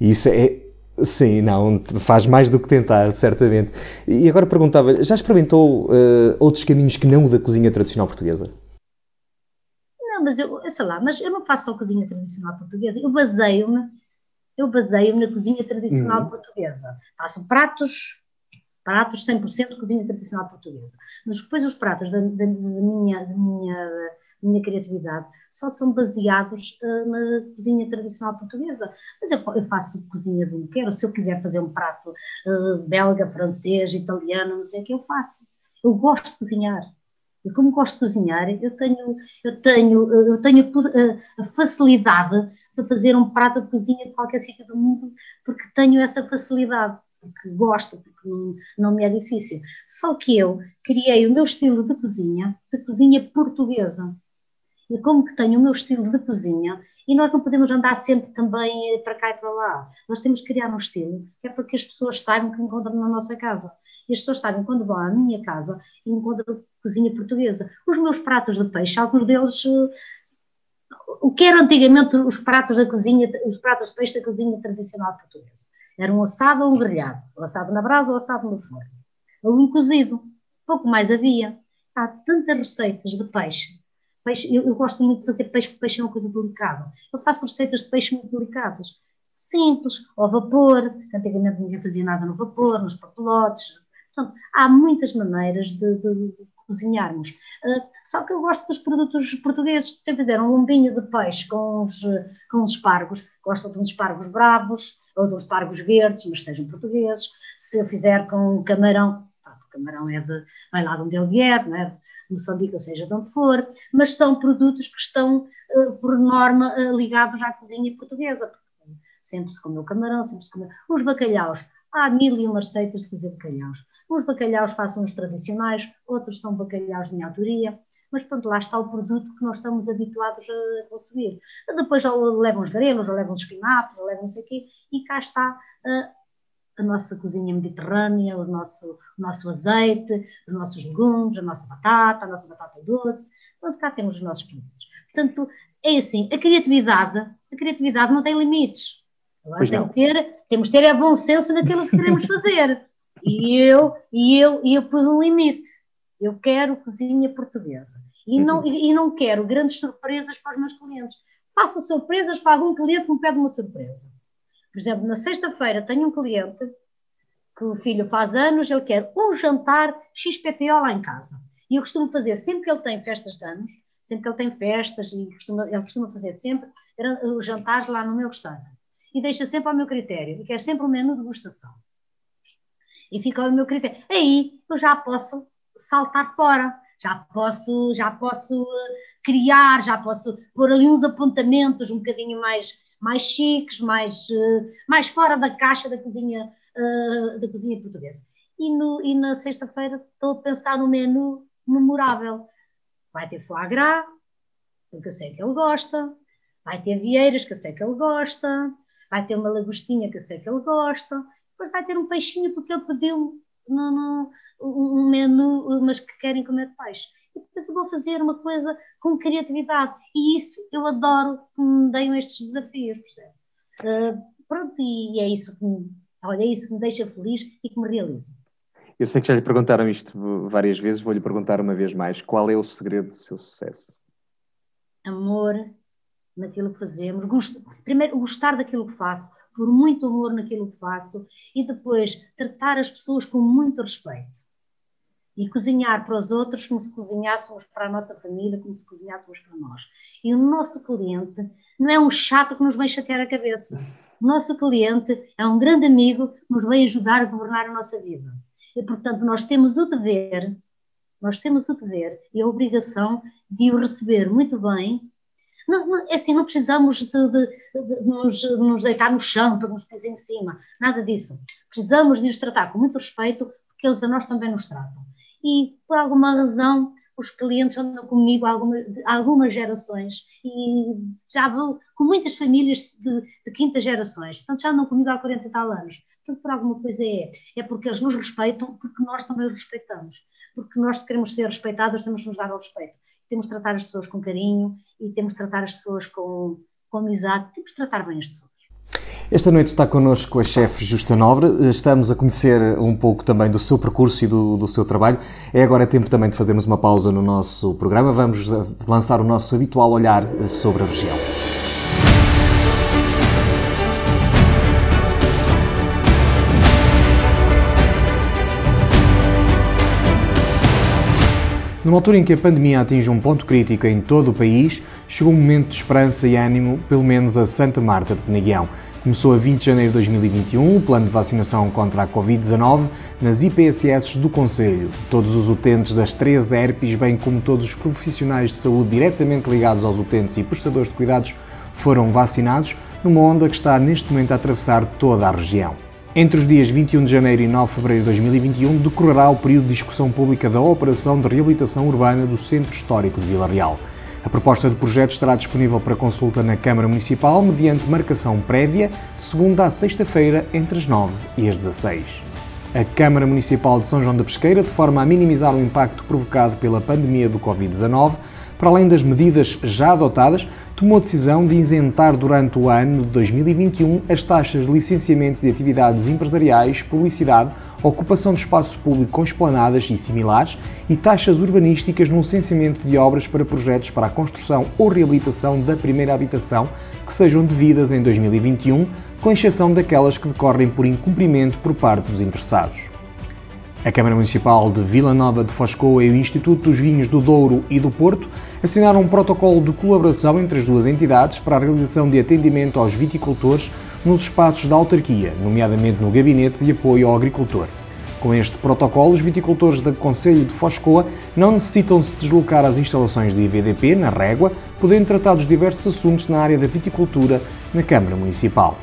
isso é, sim, não, faz mais do que tentar, certamente. E agora perguntava, já experimentou outros caminhos que não o da cozinha tradicional portuguesa? Não, mas eu, sei lá, mas eu não faço só cozinha tradicional portuguesa, eu baseio-me eu baseio-me na cozinha tradicional uhum. portuguesa. Faço pratos pratos 100% de cozinha tradicional portuguesa. Mas depois os pratos da, da, da minha, da minha, minha criatividade só são baseados uh, na cozinha tradicional portuguesa. Mas eu, eu faço cozinha do que quero. Se eu quiser fazer um prato uh, belga, francês, italiano, não sei o que, eu faço. Eu gosto de cozinhar. E como gosto de cozinhar, eu tenho, eu tenho, eu tenho a facilidade de fazer um prato de cozinha de qualquer sítio do mundo, porque tenho essa facilidade porque gosto, porque não, me é difícil. Só que eu criei o meu estilo de cozinha, de cozinha portuguesa. E como que tenho o meu estilo de cozinha, e nós não podemos andar sempre também para cá e para lá. Nós temos que criar um estilo, que é para que as pessoas saibam que encontram na nossa casa. E as pessoas sabem quando vão à minha casa e encontram cozinha portuguesa. Os meus pratos de peixe, alguns deles eh, o que era antigamente os pratos da cozinha, os pratos de peixe da cozinha tradicional portuguesa. Era um assado ou um grelhado, o assado na brasa ou assado no forno. Ou um cozido, pouco mais havia. Há tantas receitas de peixe. peixe eu, eu, gosto muito de fazer peixe, porque peixe é uma coisa delicada. Eu faço receitas de peixe muito delicadas. Simples, ao vapor, antigamente ninguém fazia nada no vapor, nos papelotes. Portanto, há muitas maneiras de, de, de cozinharmos. Uh, só que eu gosto dos produtos portugueses. Se eu fizer um lombinho de peixe com os, com os espargos, gosto de uns espargos bravos, ou de uns espargos verdes, mas sejam portugueses. Se eu fizer com camarão, tá, o camarão é de, vai lá de onde ele vier, não é? de Moçambique, ou seja, de onde for, mas são produtos que estão, uh, por norma, uh, ligados à cozinha portuguesa. Sempre se comeu camarão, sempre se comeu. Os bacalhaus, há mil e uma receitas de fazer bacalhaus. Uns bacalhaus façam os tradicionais, outros são bacalhaus de minha autoria mas pronto, lá está o produto que nós estamos habituados a consumir. Depois ou levam os grelos, ou levam os espinafres, ou levam não sei o quê, e cá está a, a nossa cozinha mediterrânea, o nosso, o nosso azeite, os nossos legumes, a nossa batata, a nossa batata doce, pronto, cá temos os nossos produtos. Portanto, é assim, a criatividade, a criatividade não tem limites. Agora tem que ter, temos que ter é bom senso naquilo que queremos fazer. E eu, e eu, e eu pus um limite Eu quero cozinha portuguesa. E não, e, e não quero grandes surpresas para os meus clientes. Faço surpresas para algum cliente que me pede uma surpresa. Por exemplo, na sexta-feira tenho um cliente que o filho faz anos, ele quer um jantar XPTO lá em casa. E eu costumo fazer, sempre que ele tem festas de anos, sempre que ele tem festas, e costuma, ele costuma fazer sempre os jantares lá no meu restaurante. E deixa sempre ao meu critério, e quer sempre um menu de degustação. E fica ao meu critério. Aí eu já posso saltar fora, já posso, já posso eh, criar, já posso pôr ali uns apontamentos um bocadinho mais, mais chiques, mais, eh, mais fora da caixa da cozinha, uh, da cozinha portuguesa. E, no, e na sexta-feira estou a pensar no menu memorável. Vai ter foie gras, porque eu sei que ele gosta, vai ter vieiras, que eu sei que ele gosta, vai ter uma lagostinha, que eu sei que ele gosta, depois vai ter um peixinho, porque ele pediu no, no, um menu, mas que querem comer peixe. E depois eu vou fazer uma coisa com criatividade. E isso eu adoro que me deem estes desafios, percebe? Uh, pronto, e é isso que me, olha, é isso que me deixa feliz e que me realiza. Eu sei que já lhe perguntaram isto várias vezes, vou-lhe perguntar uma vez mais. Qual é o segredo do seu sucesso? Amor naquilo que fazemos. Gost... Primeiro, gostar daquilo que faço, por muito amor naquilo que faço, e depois tratar as pessoas com muito respeito. E cozinhar para os outros como se cozinhássemos para a nossa família, como se cozinhássemos para nós. E o nosso cliente não é um chato que nos vem chatear a cabeça. O nosso cliente é um grande amigo que nos vem ajudar a governar a nossa vida. E, portanto, nós temos o dever, nós temos o dever e a obrigação de o receber muito bem. Não, não, é assim, não precisamos de, de, de, nos, de, nos, deitar no chão para nos pôr em cima, nada disso. Precisamos de os tratar com muito respeito, porque eles a nós também nos tratam. E, por alguma razão, os clientes andam comigo há algumas, gerações e já vou com muitas famílias de, de quintas gerações, portanto já andam comigo há 40 e tal anos portanto, por alguma coisa é. É porque eles nos respeitam, porque nós também os respeitamos. Porque nós queremos ser respeitados, temos de nos dar o respeito. Temos de tratar as pessoas com carinho e temos de tratar as pessoas com, com amizade, temos de tratar bem as pessoas. Esta noite está connosco a chefe Justa Nobre. Estamos a conhecer um pouco também do seu percurso e do, do, seu trabalho. É agora tempo também de fazermos uma pausa no nosso programa. Vamos lançar o nosso habitual olhar sobre a região. Numa altura em que a pandemia atinge um ponto crítico em todo o país, chegou um momento de esperança e ânimo, pelo menos a Santa Marta de Penaguião. Começou a 20 de janeiro de 2021 o plano de vacinação contra a Covid-19 nas IPSS do Conselho. Todos os utentes das três ERPs, bem como todos os profissionais de saúde diretamente ligados aos utentes e prestadores de cuidados, foram vacinados, numa onda que está neste momento a atravessar toda a região. Entre os dias 21 de janeiro e 9 de fevereiro de 2021 decorrerá o período de discussão pública da Operação de Reabilitação Urbana do Centro Histórico de Vila Real. A proposta de projeto estará disponível para consulta na Câmara Municipal mediante marcação prévia de segunda a sexta-feira entre as 9 e as 16. A Câmara Municipal de São João da Pesqueira, de forma a minimizar o impacto provocado pela pandemia do Covid-19, para além das medidas já adotadas, tomou a decisão de isentar durante o ano de 2021 as taxas de licenciamento de atividades empresariais, publicidade, ocupação de espaço público com esplanadas e similares e taxas urbanísticas no licenciamento de obras para projetos para a construção ou reabilitação da primeira habitação que sejam devidas em 2021, com exceção daquelas que decorrem por incumprimento por parte dos interessados. A Câmara Municipal de Vila Nova de Foscoa e o Instituto dos Vinhos do Douro e do Porto assinaram um protocolo de colaboração entre as duas entidades para a realização de atendimento aos viticultores nos espaços da autarquia, nomeadamente no Gabinete de Apoio ao Agricultor. Com este protocolo, os viticultores do Conselho de Foscoa não necessitam se deslocar às instalações do IVDP, na Régua, podendo tratar dos diversos assuntos na área da viticultura na Câmara Municipal.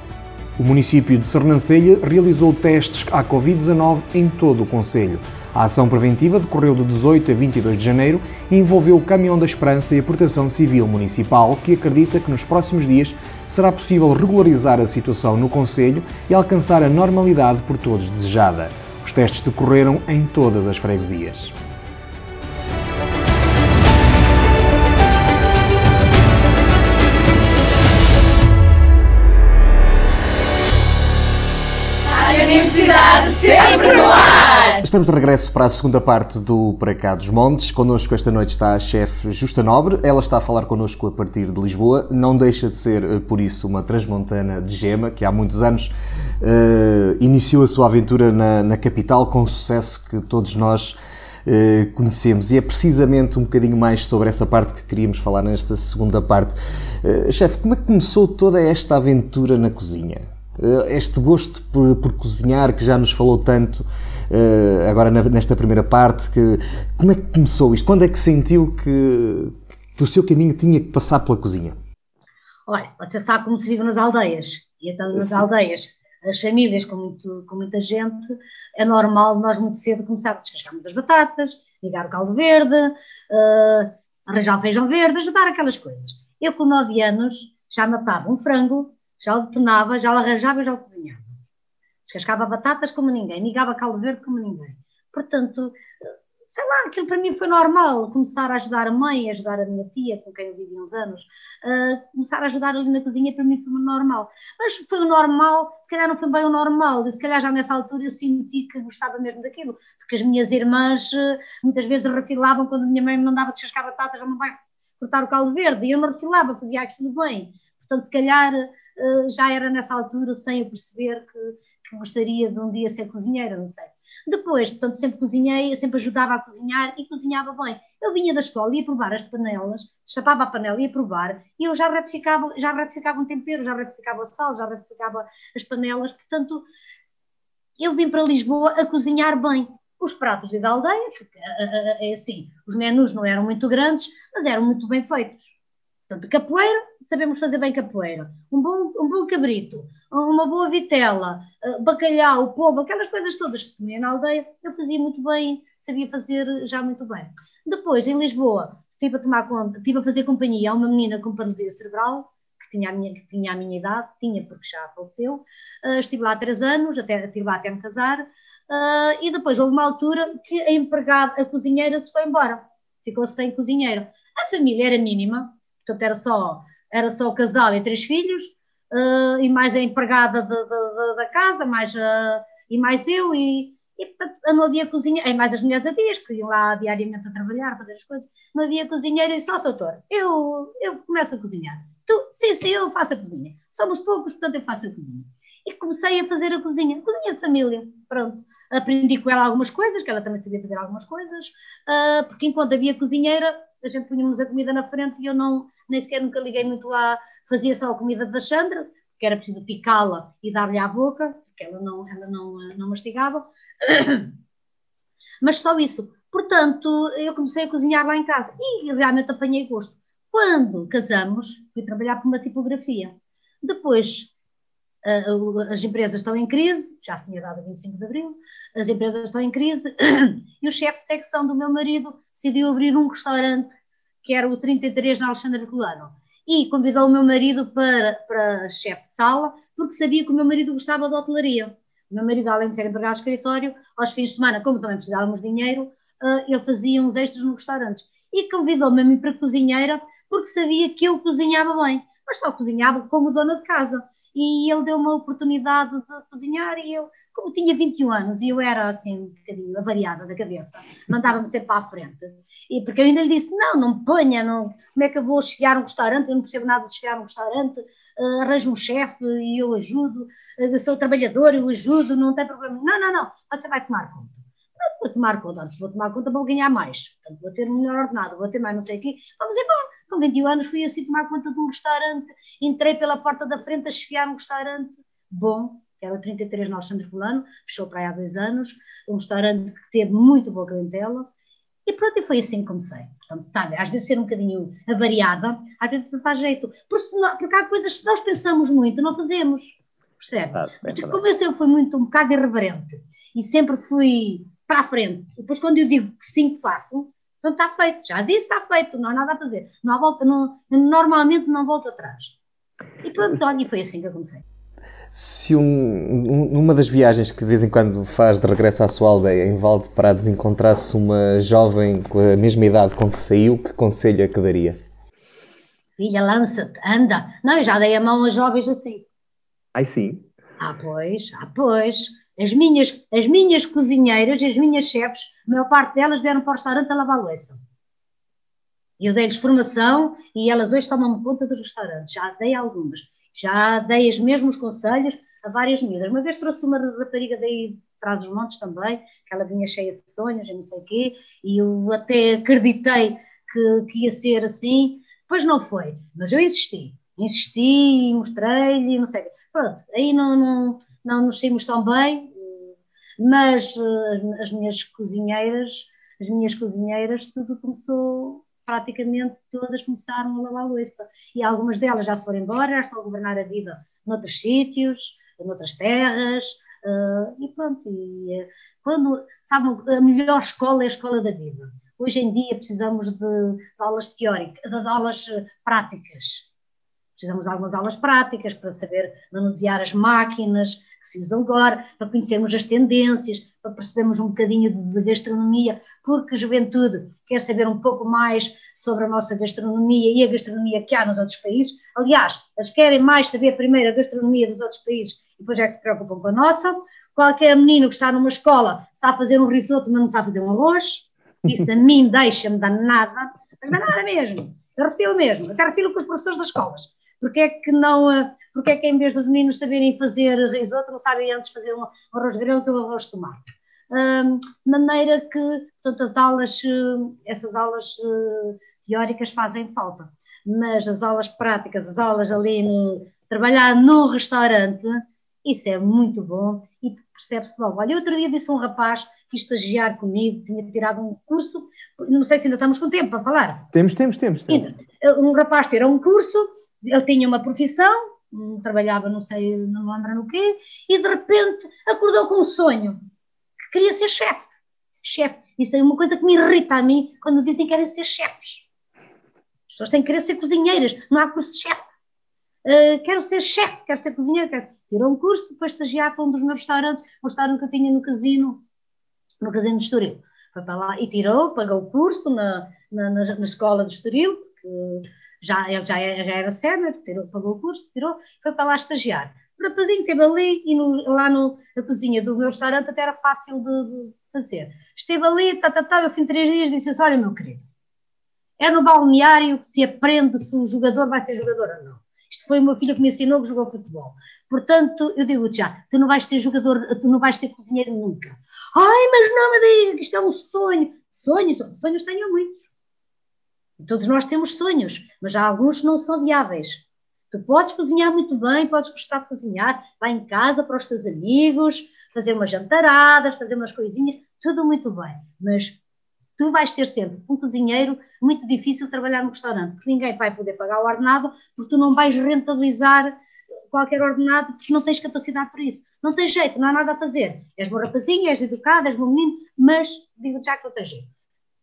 O município de Sernancelha realizou testes à Covid-19 em todo o Conselho. A ação preventiva decorreu de 18 a 22 de janeiro e envolveu o Caminhão da Esperança e a Proteção Civil Municipal, que acredita que nos próximos dias será possível regularizar a situação no Conselho e alcançar a normalidade por todos desejada. Os testes decorreram em todas as freguesias. Universidade sempre no ar! Estamos de regresso para a segunda parte do Para Cá dos Montes. Connosco esta noite está a chefe Justa Nobre. Ela está a falar connosco a partir de Lisboa. Não deixa de ser, eh, por isso, uma transmontana de gema, que há muitos anos uh, iniciou a sua aventura na, na, capital com o sucesso que todos nós uh, conhecemos. E é precisamente um bocadinho mais sobre essa parte que queríamos falar nesta segunda parte. Uh, chefe, como é que começou toda esta aventura na cozinha? este gosto por, por cozinhar que já nos falou tanto uh, agora na, nesta primeira parte, que, como é que começou isto? Quando é que sentiu que, que o seu caminho tinha que passar pela cozinha? Olha, você sabe como se vive nas aldeias, e então nas aldeias, as famílias com, muito, com muita gente, é normal nós muito cedo começarmos a descascarmos as batatas, ligar o caldo verde, uh, arranjar o feijão verde, ajudar aquelas coisas. Eu com 9 anos já matava um frango, já o depenava, já o arranjava e já o cozinhava descascava batatas como ninguém, ligava caldo verde como ninguém. Portanto, sei lá, aquilo para mim foi normal, começar a ajudar a mãe, ajudar a minha tia, com quem eu vivi uns anos, uh, começar a ajudar ali na cozinha para mim foi normal. Mas foi o normal, se calhar não foi bem o normal, se calhar já nessa altura eu senti que gostava mesmo daquilo, porque as minhas irmãs uh, muitas vezes refilavam quando a minha mãe me mandava descascar batatas, não vai cortar o caldo verde, e eu não refilava, fazia aquilo bem. Portanto, se calhar uh, já era nessa altura, sem eu perceber que que gostaria de um dia ser cozinheira, não sei. Depois, portanto, sempre cozinhei, eu sempre ajudava a cozinhar e cozinhava bem. Eu vinha da escola, ia provar as panelas, chapava a panela, ia provar, e eu já retificava, já retificava um tempero, já retificava o sal, já retificava as panelas, portanto, eu vim para Lisboa a cozinhar bem. Os pratos da aldeia, porque é assim, os menus não eram muito grandes, mas eram muito bem feitos. Portanto, capoeira, sabemos fazer bem capoeira. Um bom, um bom cabrito, uma boa vitela, eh, bacalhau, polvo, aquelas coisas todas que se comia na aldeia, eu fazia muito bem, sabia fazer já muito bem. Depois, em Lisboa, estive a tomar conta, estive a fazer companhia a uma menina com paralisia cerebral, que tinha a minha, que tinha a minha idade, tinha porque já faleceu, uh, estive lá há três anos, até, estive lá até me casar, uh, e depois houve uma altura que a empregada, a cozinheira se foi embora, ficou sem cozinheiro. A família era mínima, portanto era só, era só o casal e três filhos, uh, e mais a empregada de, de, de, da casa, mais, uh, e mais eu, e, e portanto, não havia cozinha, e mais as mulheres a dias, que iam lá diariamente a trabalhar, fazer as coisas, não havia cozinheiro, e só, doutor, eu, eu começo a cozinhar. Tu, sim, sim, eu faço a cozinha. Somos poucos, portanto eu faço a cozinha. E comecei a fazer a cozinha, cozinha de família, pronto. Aprendi com ela algumas coisas, que ela também sabia fazer algumas coisas, uh, porque enquanto havia cozinheira, a gente punhamos a comida na frente e eu não, nem sequer nunca liguei muito a. Fazia só a comida da Sandra, que era preciso picá-la e dar-lhe à boca, porque ela não, ela não, não mastigava. Mas só isso. Portanto, eu comecei a cozinhar lá em casa e realmente apanhei gosto. Quando casamos, fui trabalhar para uma tipografia. Depois, as empresas estão em crise, já se tinha dado 25 de abril, as empresas estão em crise e o chefe de secção do meu marido decidiu abrir um restaurante que era o 33 na Alexandre Herculano. E convidou o meu marido para, para chefe de sala, porque sabia que o meu marido gostava de hotelaria. O meu marido, além de ser empregado de escritório, aos fins de semana, como também precisávamos de dinheiro, uh, ele fazia uns extras no restaurante. E convidou-me a mim para cozinheira, porque sabia que eu cozinhava bem, mas só cozinhava como dona de casa. E ele deu uma oportunidade de cozinhar e eu como tinha 21 anos e eu era assim um bocadinho avariada da cabeça, mandava-me sempre para a frente. E porque eu ainda lhe disse: não, não me ponha, não, como é que eu vou chegar um restaurante? Eu não percebo nada de chegar um restaurante, uh, arranjo um chefe e eu ajudo, uh, eu sou trabalhador, eu ajudo, não tem problema. Não, não, não, você vai tomar conta. Não vou tomar conta, se vou tomar conta, vou ganhar mais. Portanto, vou ter melhor ordenado, vou ter mais não sei o quê. Vamos embora. Com 21 anos fui assim tomar conta de um restaurante, entrei pela porta da frente a chefiar um restaurante bom, que era o 33 no Alexandre Fulano, fechou para aí há dois anos, um restaurante que teve muito boa clientela, e pronto, e foi assim que comecei. Portanto, tá, às vezes ser um bocadinho avariada, às vezes não faz jeito, porque, não, porque há coisas que se nós pensamos muito, não fazemos, percebe? Ah, Mas como eu sempre fui muito um bocado irreverente, e sempre fui para a frente, depois quando eu digo que sim que faço, então está feito, já disse, está feito, não há nada a fazer, não há volta, não, normalmente não volto atrás. E pronto, olha, e foi assim que eu comecei se um, um, numa das viagens que de vez em quando faz de regresso à sua aldeia, em Valde Prados, encontrasse uma jovem com a mesma idade com que saiu, que conselho é que daria? Filha, lança-te, anda. Não, eu já dei a mão a jovens assim. Ai sim? Ah, pois, ah, pois. As minhas, as minhas cozinheiras, as minhas chefes, a maior parte delas vieram para o restaurante a lavar louça. Eu dei-lhes formação e elas hoje tomam conta dos restaurantes. Já dei algumas. Já dei os mesmos conselhos a várias miúdas. Uma vez trouxe uma rapariga daí traz os montes também, que ela vinha cheia de sonhos e não sei o quê, e eu até acreditei que, que ia ser assim, pois não foi, mas eu insisti, insisti, mostrei-lhe, não sei, pronto, aí não, não, não nos saímos tão bem, mas uh, as minhas cozinheiras, as minhas cozinheiras, tudo começou, praticamente todas começaram a lavar louça, e algumas delas já se foram embora, já estão a governar a vida noutros sítios, noutras terras, Uh, e pronto, e, uh, quando, sabe, a melhor escola é a escola da vida. Hoje em dia precisamos de, de aulas teóricas, de aulas eh, práticas. Precisamos de algumas aulas práticas para saber manusear as máquinas que se usam agora, para conhecermos as tendências, para percebermos um bocadinho de, gastronomia, porque a juventude quer saber um pouco mais sobre a nossa gastronomia e a gastronomia que há nos outros países. Aliás, eles querem mais saber primeiro a gastronomia dos outros países e depois é que se preocupam com a nossa. Qualquer menino que está numa escola sabe fazer um risoto, mas não sabe fazer um arroz. Isso a mim deixa-me danada, mas danada mesmo. Eu refiro mesmo, até refiro com os professores das escolas. Porque é que não, eh, porque é que em vez dos meninos saberem fazer risoto, não sabem antes fazer um arroz de grãos ou um arroz de tomate? De maneira que, portanto, as aulas, eh, essas aulas eh, teóricas fazem falta, mas as aulas práticas, as aulas ali no, trabalhar no restaurante, isso é muito bom e percebe-se logo. Olha, outro dia disse um rapaz que estagiar comigo, tinha tirado um curso, não sei se ainda estamos com tempo para falar. Temos, temos, temos. temos. Um rapaz tirou um curso, ele tinha uma profissão, trabalhava não sei, não me lembro no quê, e de repente acordou com um sonho, que queria ser chefe. Chefe. Isso é uma coisa que me irrita a mim quando dizem que querem ser chefes. As pessoas têm que querer ser cozinheiras, não há curso de chefe. Uh, quero ser chefe, quero ser cozinheiro, quero tirou um curso, foi estagiar para um dos meus restaurantes, um restaurante que eu tinha no casino, no casino de Estoril. Foi para lá e tirou, pagou o curso na, na, na, na escola de Estoril, que já, ele já, era, já era sénior, tirou, pagou o curso, tirou, foi para lá estagiar. O rapazinho esteve ali e no, lá no, na cozinha do meu restaurante até era fácil de, de fazer. Esteve ali, tá, tá, tá, eu fim de três dias disse assim, olha meu querido, é no balneário que se aprende se o jogador vai ser jogador ou não. Isto foi uma filha que me ensinou que jogou futebol. Portanto, eu digo já, tu não vais ser jogador, tu não vais ser cozinheiro nunca. Ai, mas não me diga que isto é um sonho. Sonhos, sonhos tenho muitos. Todos nós temos sonhos, mas há alguns que não são viáveis. Tu podes cozinhar muito bem, podes gostar de cozinhar, vai em casa para os teus amigos, fazer umas jantaradas, fazer umas coisinhas, tudo muito bem. Mas tu vais ser sempre um cozinheiro muito difícil trabalhar no restaurante, porque ninguém vai poder pagar o ordenado, porque tu não vais rentabilizar qualquer ordenado porque não tens capacidade para isso. Não tens jeito, não há nada a fazer. És bom rapazinho, és educado, és bom menino, mas digo já que não tens jeito.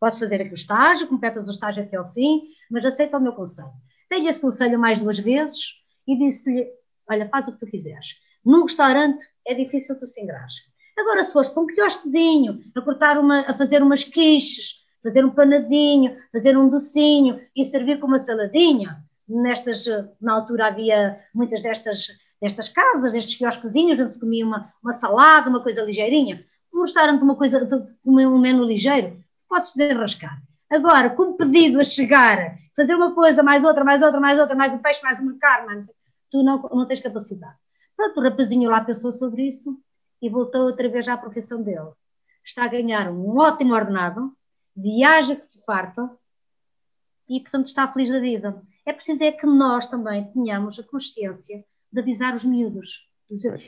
Podes fazer aqui o estágio, completas o estágio até ao fim, mas aceita o meu conselho. Dei-lhe esse conselho mais duas vezes e disse-lhe: Olha, faz o que tu quiseres. Num restaurante é difícil tu se engrares. Agora, se fores para um quiosquezinho, a cortar uma, a fazer umas quiches, fazer um panadinho, fazer um docinho e servir com uma saladinha, nestas, na altura havia muitas destas, destas casas, estes quiosquezinhos, onde se comia uma, uma salada, uma coisa ligeirinha. Um restaurante, uma coisa, um menu ligeiro, podes desenrascar. Agora, com pedido a chegar, fazer uma coisa, mais outra, mais outra, mais outra, mais um peixe, mais uma carne, tu não, não tens capacidade. Pronto, o rapazinho lá pensou sobre isso e voltou outra vez à profissão dele. Está a ganhar um ótimo ordenado, viaja que se farta e, portanto, está feliz da vida é preciso é que nós também tenhamos a consciência de avisar os miúdos.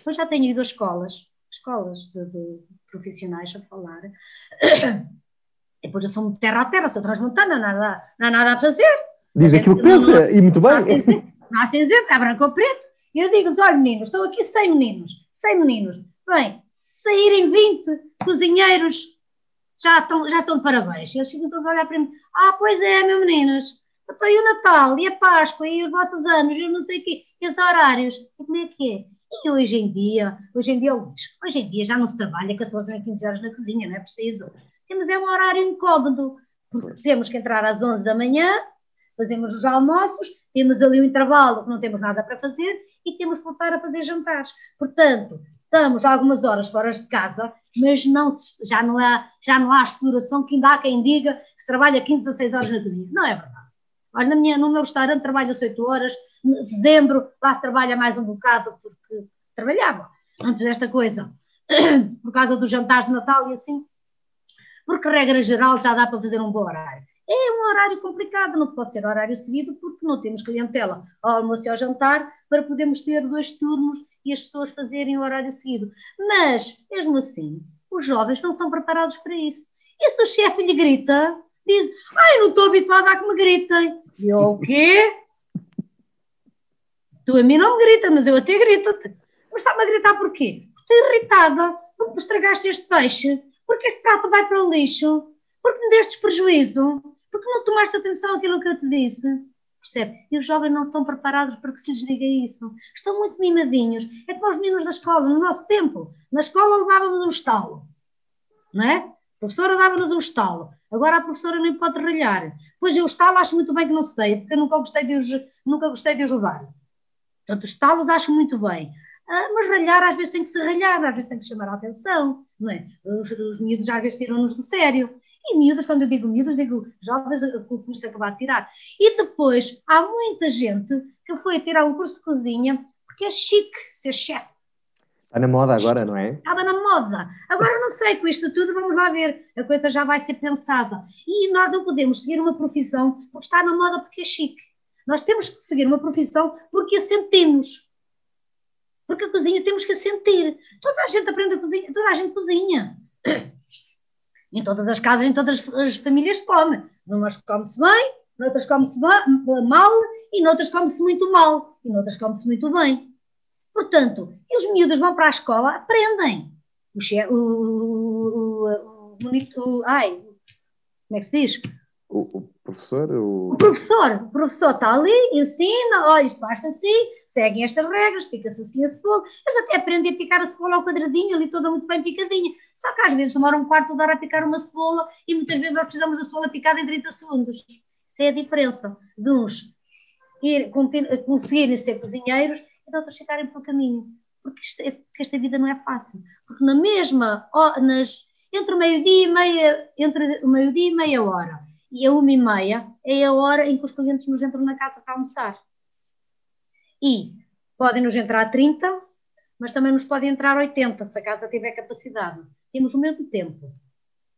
Eu já tenho ido a escolas, escolas de, de profissionais a falar, e depois eu sou terra a terra, sou transmontana, nada, não há nada a fazer. Diz aquilo que pensa, e muito bem. Não há cinzento, há branco ou preto. E eu digo-lhes, olha meninos, estão aqui 100 meninos, 100 meninos. Bem, saírem 20 cozinheiros, já estão, já estão de parabéns. E eles ficam todos a olhar para mim, ah, pois é, meus meninos, então, e o Natal, e a Páscoa, e os vossos anos, e não sei o quê, e os horários, e como é que é? E hoje em dia, hoje em dia, hoje em dia já não se trabalha 14 nem 15 horas na cozinha, não é preciso. Temos é um horário incómodo, porque temos que entrar às 11 da manhã, fazemos os almoços, temos ali o um intervalo que não temos nada para fazer e temos que voltar a fazer jantares. Portanto, estamos algumas horas fora de casa, mas não, já, não há, já não há exploração que ainda há quem diga que se trabalha 15 a 6 horas na cozinha. Não é verdade. Olha, na minha, no meu restaurante trabalha-se 8 horas, em dezembro lá se trabalha mais um bocado porque se trabalhava antes desta coisa, por causa dos jantares de Natal e assim, porque regra geral já dá para fazer um bom horário. É um horário complicado, não pode ser horário seguido porque não temos clientela ao almoço e ao jantar para podermos ter dois turnos e as pessoas fazerem o horário seguido. Mas, mesmo assim, os jovens não estão preparados para isso. E se o chefe lhe grita, diz, ai, não estou habituada a que me gritem. E eu, o quê? Tu a mim não me grita, mas eu até grito-te. Mas está-me a gritar porquê? Estou irritada porque estragaste este peixe, porque este prato vai para o lixo, porque me deste prejuízo, porque não tomaste atenção àquilo que eu te disse. Percebe? E os jovens não estão preparados para que se lhes diga isso. Estão muito mimadinhos. É como os meninos da escola, no nosso tempo. Na escola levávamos um estalo, não é? A professora dava-nos um estalo. Agora a professora nem pode ralhar. Pois eu estalo acho muito bem que não se dê, porque eu nunca gostei de os, nunca gostei de os levar. Portanto, os estalos acho muito bem. Ah, mas ralhar às vezes tem que se ralhar, às vezes tem que chamar a atenção, não é? Os, os miúdos às vezes tiram-nos do sério. E miúdos, quando eu digo miúdos, digo jovens com o curso acabado de tirar. E depois, há muita gente que foi tirar um curso de cozinha porque é chique ser chefe. Está na moda agora, não é? Estava na moda. Agora não sei, com isto tudo vamos lá ver. A coisa já vai ser pensada. E nós não podemos seguir uma profissão porque está na moda porque é chique. Nós temos que seguir uma profissão porque a sentimos. Porque a cozinha temos que sentir. Toda a gente aprende a cozinhar, toda a gente cozinha. Em todas as casas, em todas as famílias come. Numas come-se bem, noutras come-se mal e noutras come-se muito mal e noutras come-se muito bem. Portanto, e os miúdos vão para a escola, aprendem. O, che, o, o, o, o, ai, como é que se diz? O, o professor? O... o... professor, o professor está ali, ensina, olha, isto faz assim, seguem estas regras, pica-se assim a cebola. Eles até aprendem a picar a cebola ao quadradinho, ali toda muito bem picadinha. Só que às vezes demora um quarto de hora a picar uma cebola e muitas vezes nós precisamos da cebola picada em 30 segundos. Isso é a diferença de uns ir, conseguirem ser cozinheiros e de outros ficarem pelo caminho. Porque, isto é, porque esta vida não é fácil. Porque na mesma, nas, entre o meio-dia e meia, entre o meio-dia e meia hora e a uma e meia é a hora em que os clientes nos entram na casa para almoçar. E podem nos entrar 30, mas também nos podem entrar 80, se a casa tiver capacidade. Temos o mesmo tempo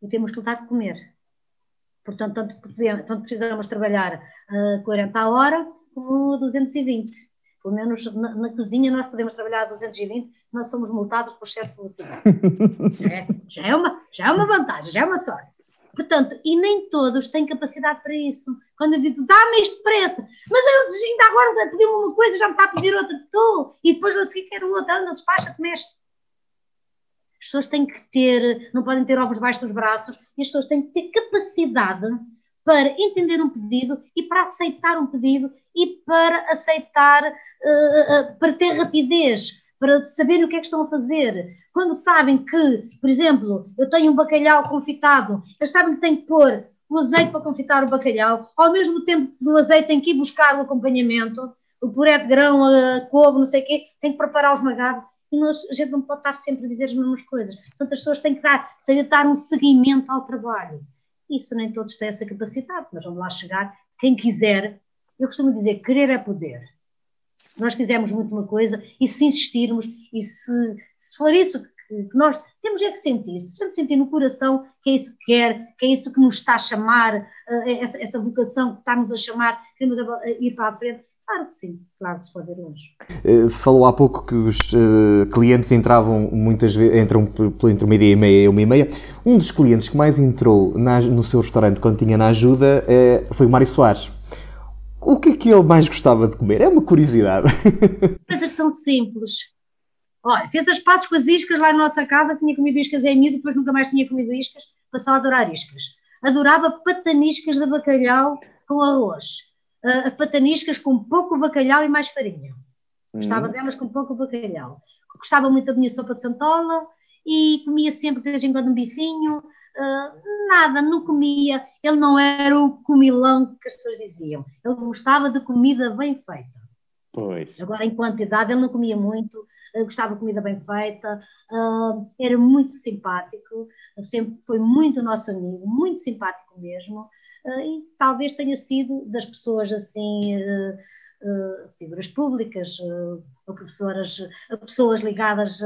e temos que dar de comer. Portanto, tanto, precisamos trabalhar uh, 40 a hora como 220. Pelo menos na, na, cozinha nós podemos trabalhar a 220, nós somos multados por excesso de velocidade. é, já, é uma, já é uma vantagem, já é uma sorte. Portanto, e nem todos têm capacidade para isso. Quando eu digo, dá-me este preço, mas eu ainda agora pedi-me uma coisa, já me está a pedir outra que tu, e depois eu seguir quero outra, anda, despacha-te, mestre. As pessoas têm que ter, não podem ter ovos baixo dos braços, e as pessoas têm que ter capacidade para entender um pedido e para aceitar um pedido e para aceitar, uh, uh, para ter rapidez, para saberem o que é que estão a fazer. Quando sabem que, por exemplo, eu tenho um bacalhau confitado, eles sabem que têm que pôr o azeite para confitar o bacalhau, ao mesmo tempo do azeite tem que ir buscar o acompanhamento, o puré de grão, a couve, não sei o quê, tem que preparar o esmagado. E nós, a gente não pode estar sempre a dizer as mesmas coisas. Portanto, as pessoas têm que dar, saber dar um seguimento ao trabalho. Isso nem todos têm essa capacidade, mas vamos lá chegar. Quem quiser, eu costumo dizer, querer é poder. Se nós quisermos muito uma coisa e se insistirmos e se, se for isso que, que, nós temos é que sentir, se gente sentir no coração que é isso que quer, que é isso que nos está a chamar, uh, essa, essa vocação que está-nos a chamar, queremos ir para a frente, Claro que sim, claro que se pode ir longe. Uh, falou há pouco que os uh, clientes entravam muitas vezes, entram entre uma e meia e uma e meia. Um dos clientes que mais entrou na, no seu restaurante quando tinha na ajuda uh, foi o Mário Soares. O que é que ele mais gostava de comer? É uma curiosidade. Coisas tão simples. Olha, fez as pazes com as iscas lá na nossa casa, tinha comido iscas em miúdo, depois nunca mais tinha comido iscas, passou a adorar iscas. Adorava pataniscas de bacalhau com arroz uh, pataniscas com pouco bacalhau e mais farinha. Gostava uhum. delas com pouco bacalhau. Gostava muito da minha sopa de santola e comia sempre de vez em quando um bifinho. Uh, nada, não comia. Ele não era o comilão que as pessoas diziam. Ele gostava de comida bem feita. Pois. Agora, em quantidade, ele não comia muito, uh, gostava de comida bem feita, uh, era muito simpático, sempre foi muito nosso amigo, muito simpático mesmo, uh, e talvez tenha sido das pessoas assim, figuras públicas, ou professoras, pessoas ligadas,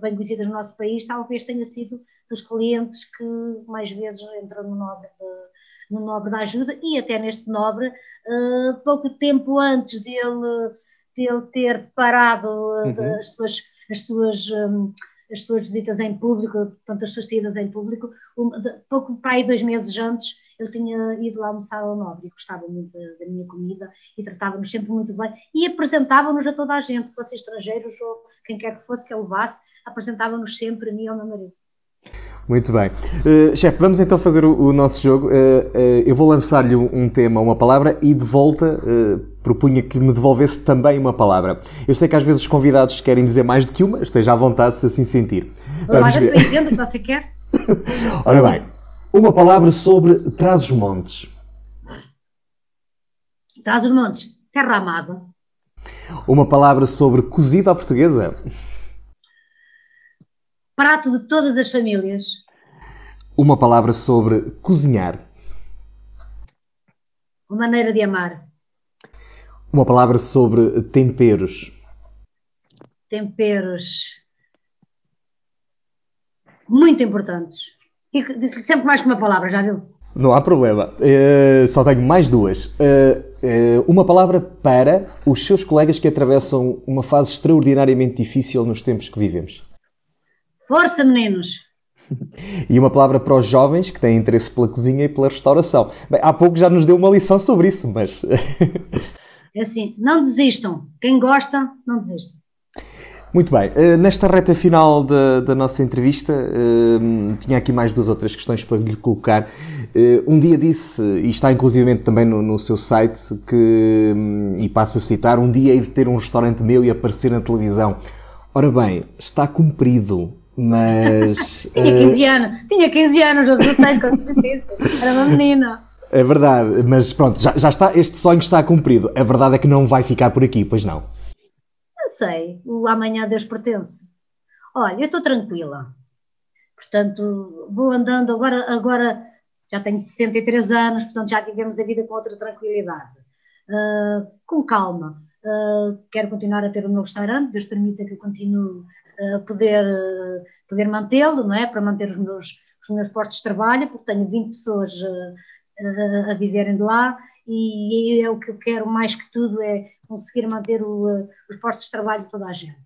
bem conhecidas no nosso país, talvez tenha sido dos clientes que mais vezes entram no nobre de, no nobre da ajuda e até neste nobre, uh, pouco tempo antes dele, dele ter parado uh, uhum. as suas, as suas um, as suas visitas em público, portanto as suas saídas em público, um, pouco para aí dois meses antes ele tinha ido lá almoçar ao Nobre e gostava muito da, da minha comida e tratava-nos sempre muito bem e apresentava-nos a toda a gente, fosse estrangeiros ou quem quer que fosse que ele levasse, apresentava-nos sempre a mim e ao meu marido. Muito bem. Uh, Chefe, vamos então fazer o, o nosso jogo. Uh, uh, eu vou lançar-lhe um, tema, uma palavra, e de volta propunha que me devolvesse também uma palavra. Eu sei que às vezes os convidados querem dizer mais do que uma, esteja à vontade se assim sentir. Vamos ver. se entendo o que você quer. Ora bem, uma palavra sobre Trás-os-Montes. Trás-os-Montes, terra amada. Uma palavra sobre cozida à portuguesa prato de todas as famílias. Uma palavra sobre cozinhar. Uma maneira de amar. Uma palavra sobre temperos. Temperos. Muito importantes. Disse sempre mais que uma palavra, já viu? Não há problema. Uh, só tenho mais duas. Uh, uh, uma palavra para os seus colegas que atravessam uma fase extraordinariamente difícil nos tempos que vivemos. Força, meninos! E uma palavra para os jovens que têm interesse pela cozinha e pela restauração. Bem, há pouco já nos deu uma lição sobre isso, mas. é assim, não desistam. Quem gosta, não desista. Muito bem, eh, nesta reta final da, da nossa entrevista, eh, tinha aqui mais duas ou três questões para lhe colocar. Eh, um dia disse, e está inclusivamente também no, no seu site, que, e passo a citar, um dia de ter um restaurante meu e aparecer na televisão. Ora bem, está cumprido mas. tinha 15 uh... anos, tinha 15 anos, ou 16 quando disse isso, era uma menina. É verdade, mas pronto, já, já está, este sonho está cumprido. A verdade é que não vai ficar por aqui, pois não? Sei, o amanhã a Deus pertence. Olha, eu estou tranquila. Portanto, vou andando agora, agora já tenho 63 anos, portanto já vivemos a vida com outra tranquilidade. Uh, com calma. Uh, quero continuar a ter o meu restaurante, Deus permita que eu continue poder, poder mantê-lo, não é? Para manter os meus, os meus postos de trabalho, porque tenho 20 pessoas a, viverem de lá e é o que eu quero mais que tudo é conseguir manter o, os postos de trabalho de toda a gente.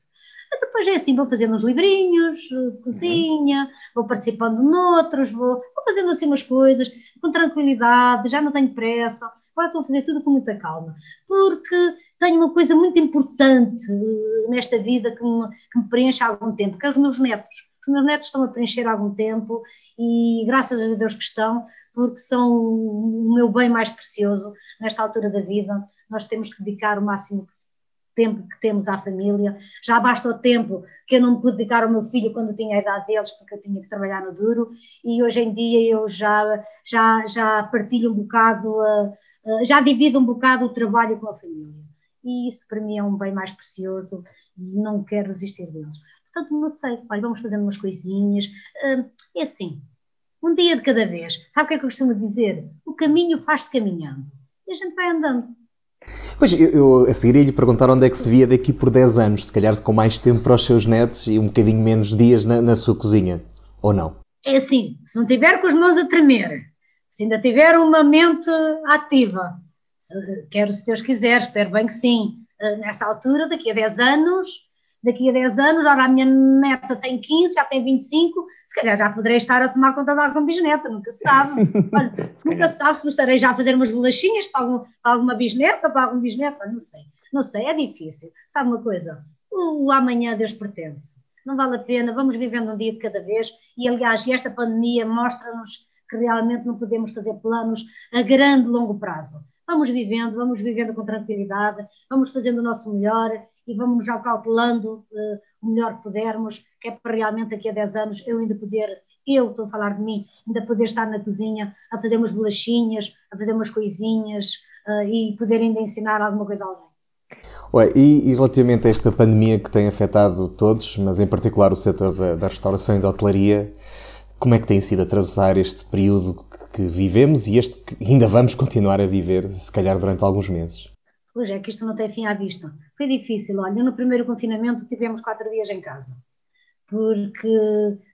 Depois é assim, vou fazendo uns livrinhos, cozinha, vou participando noutros, vou, vou fazendo assim umas coisas com tranquilidade, já não tenho pressa, agora estou a fazer tudo com muita calma, porque tenho uma coisa muito importante eh, nesta vida que me, que me preenche há algum tempo, que é os meus netos. Os meus netos estão a preencher há algum tempo e graças a Deus que estão, porque são o meu bem mais precioso nesta altura da vida. Nós temos que dedicar o máximo tempo que temos à família. Já basta o tempo que eu não me pude dedicar ao meu filho quando tinha a idade deles, porque eu tinha que trabalhar no duro, e hoje em dia eu já, já, já partilho um bocado, uh, uh, já divido um bocado o trabalho com a família e isso para mim é um bem mais precioso, não quero resistir deles. Portanto, não sei, olha, vamos fazendo umas coisinhas, uh, é assim, um dia de cada vez. Sabe o que é que eu costumo dizer? O caminho faz-se caminhando e a gente vai andando. Pois, eu, eu a seguir lhe perguntar onde é que se via daqui por 10 anos, se calhar com mais tempo para os seus netos e um bocadinho menos dias na, na sua cozinha, ou não? É assim, se não tiver com as mãos a tremer, se ainda tiver uma mente ativa, quero se Deus quiser, espero bem que sim. Eh, nessa altura, daqui a 10 anos, daqui a 10 anos, ora a minha neta tem 15, já tem 25, se calhar já poderei estar a tomar conta de alguma bisneta, nunca se sabe. Olha, nunca se sabe se estarei já a fazer umas bolachinhas para, algum, para alguma bisneta, para algum bisneta, não sei. Não sei, é difícil. Sabe uma coisa? O, o amanhã Deus pertence. Não vale a pena, vamos vivendo um dia de cada vez e, aliás, esta pandemia mostra-nos que realmente não podemos fazer planos a grande longo prazo vamos vivendo, vamos vivendo com tranquilidade, vamos fazendo o nosso melhor e vamos já calculando uh, o melhor que pudermos, que é para realmente daqui a 10 anos eu ainda poder, eu estou a falar de mim, ainda poder estar na cozinha a fazer umas bolachinhas, a fazer umas coisinhas uh, e poder ainda ensinar alguma coisa a alguém. Ué, e, e, relativamente a esta pandemia que tem afetado todos, mas em particular o setor da, da restauração e da hotelaria, como é que tem sido atravessar este período que vivemos e este que ainda vamos continuar a viver, se calhar durante alguns meses? Pois é, que isto não tem fim à vista. Foi difícil, olha, no primeiro confinamento tivemos quatro dias em casa, porque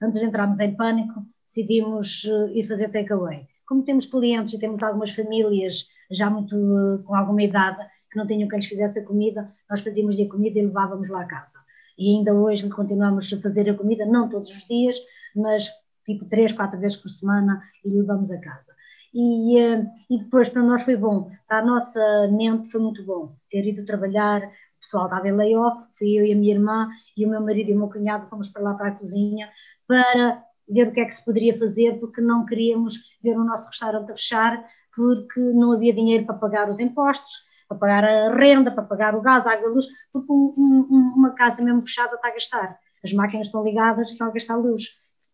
antes de entrarmos em pânico decidimos eh, ir fazer takeaway. Como temos clientes e temos algumas famílias já muito eh, com alguma idade que não tinham quem lhes fizesse a comida, nós fazíamos-lhe a comida e levávamos lá a casa. E ainda hoje continuamos a fazer a comida, não todos os dias, mas tipo três, quatro vezes por semana e levamos a casa. E, eh, e depois para nós foi bom, para a nossa mente foi muito bom ter ido trabalhar, o pessoal estava em layoff, fui eu e a minha irmã e o meu marido e o meu cunhado fomos para lá para a cozinha para ver o que é que se poderia fazer, porque não queríamos ver o nosso restaurante a fechar, porque não havia dinheiro para pagar os impostos, para pagar a renda, para pagar o gás, a água, a luz, porque um, um, uma casa mesmo fechada está a gastar. As máquinas estão ligadas, estão a gastar luz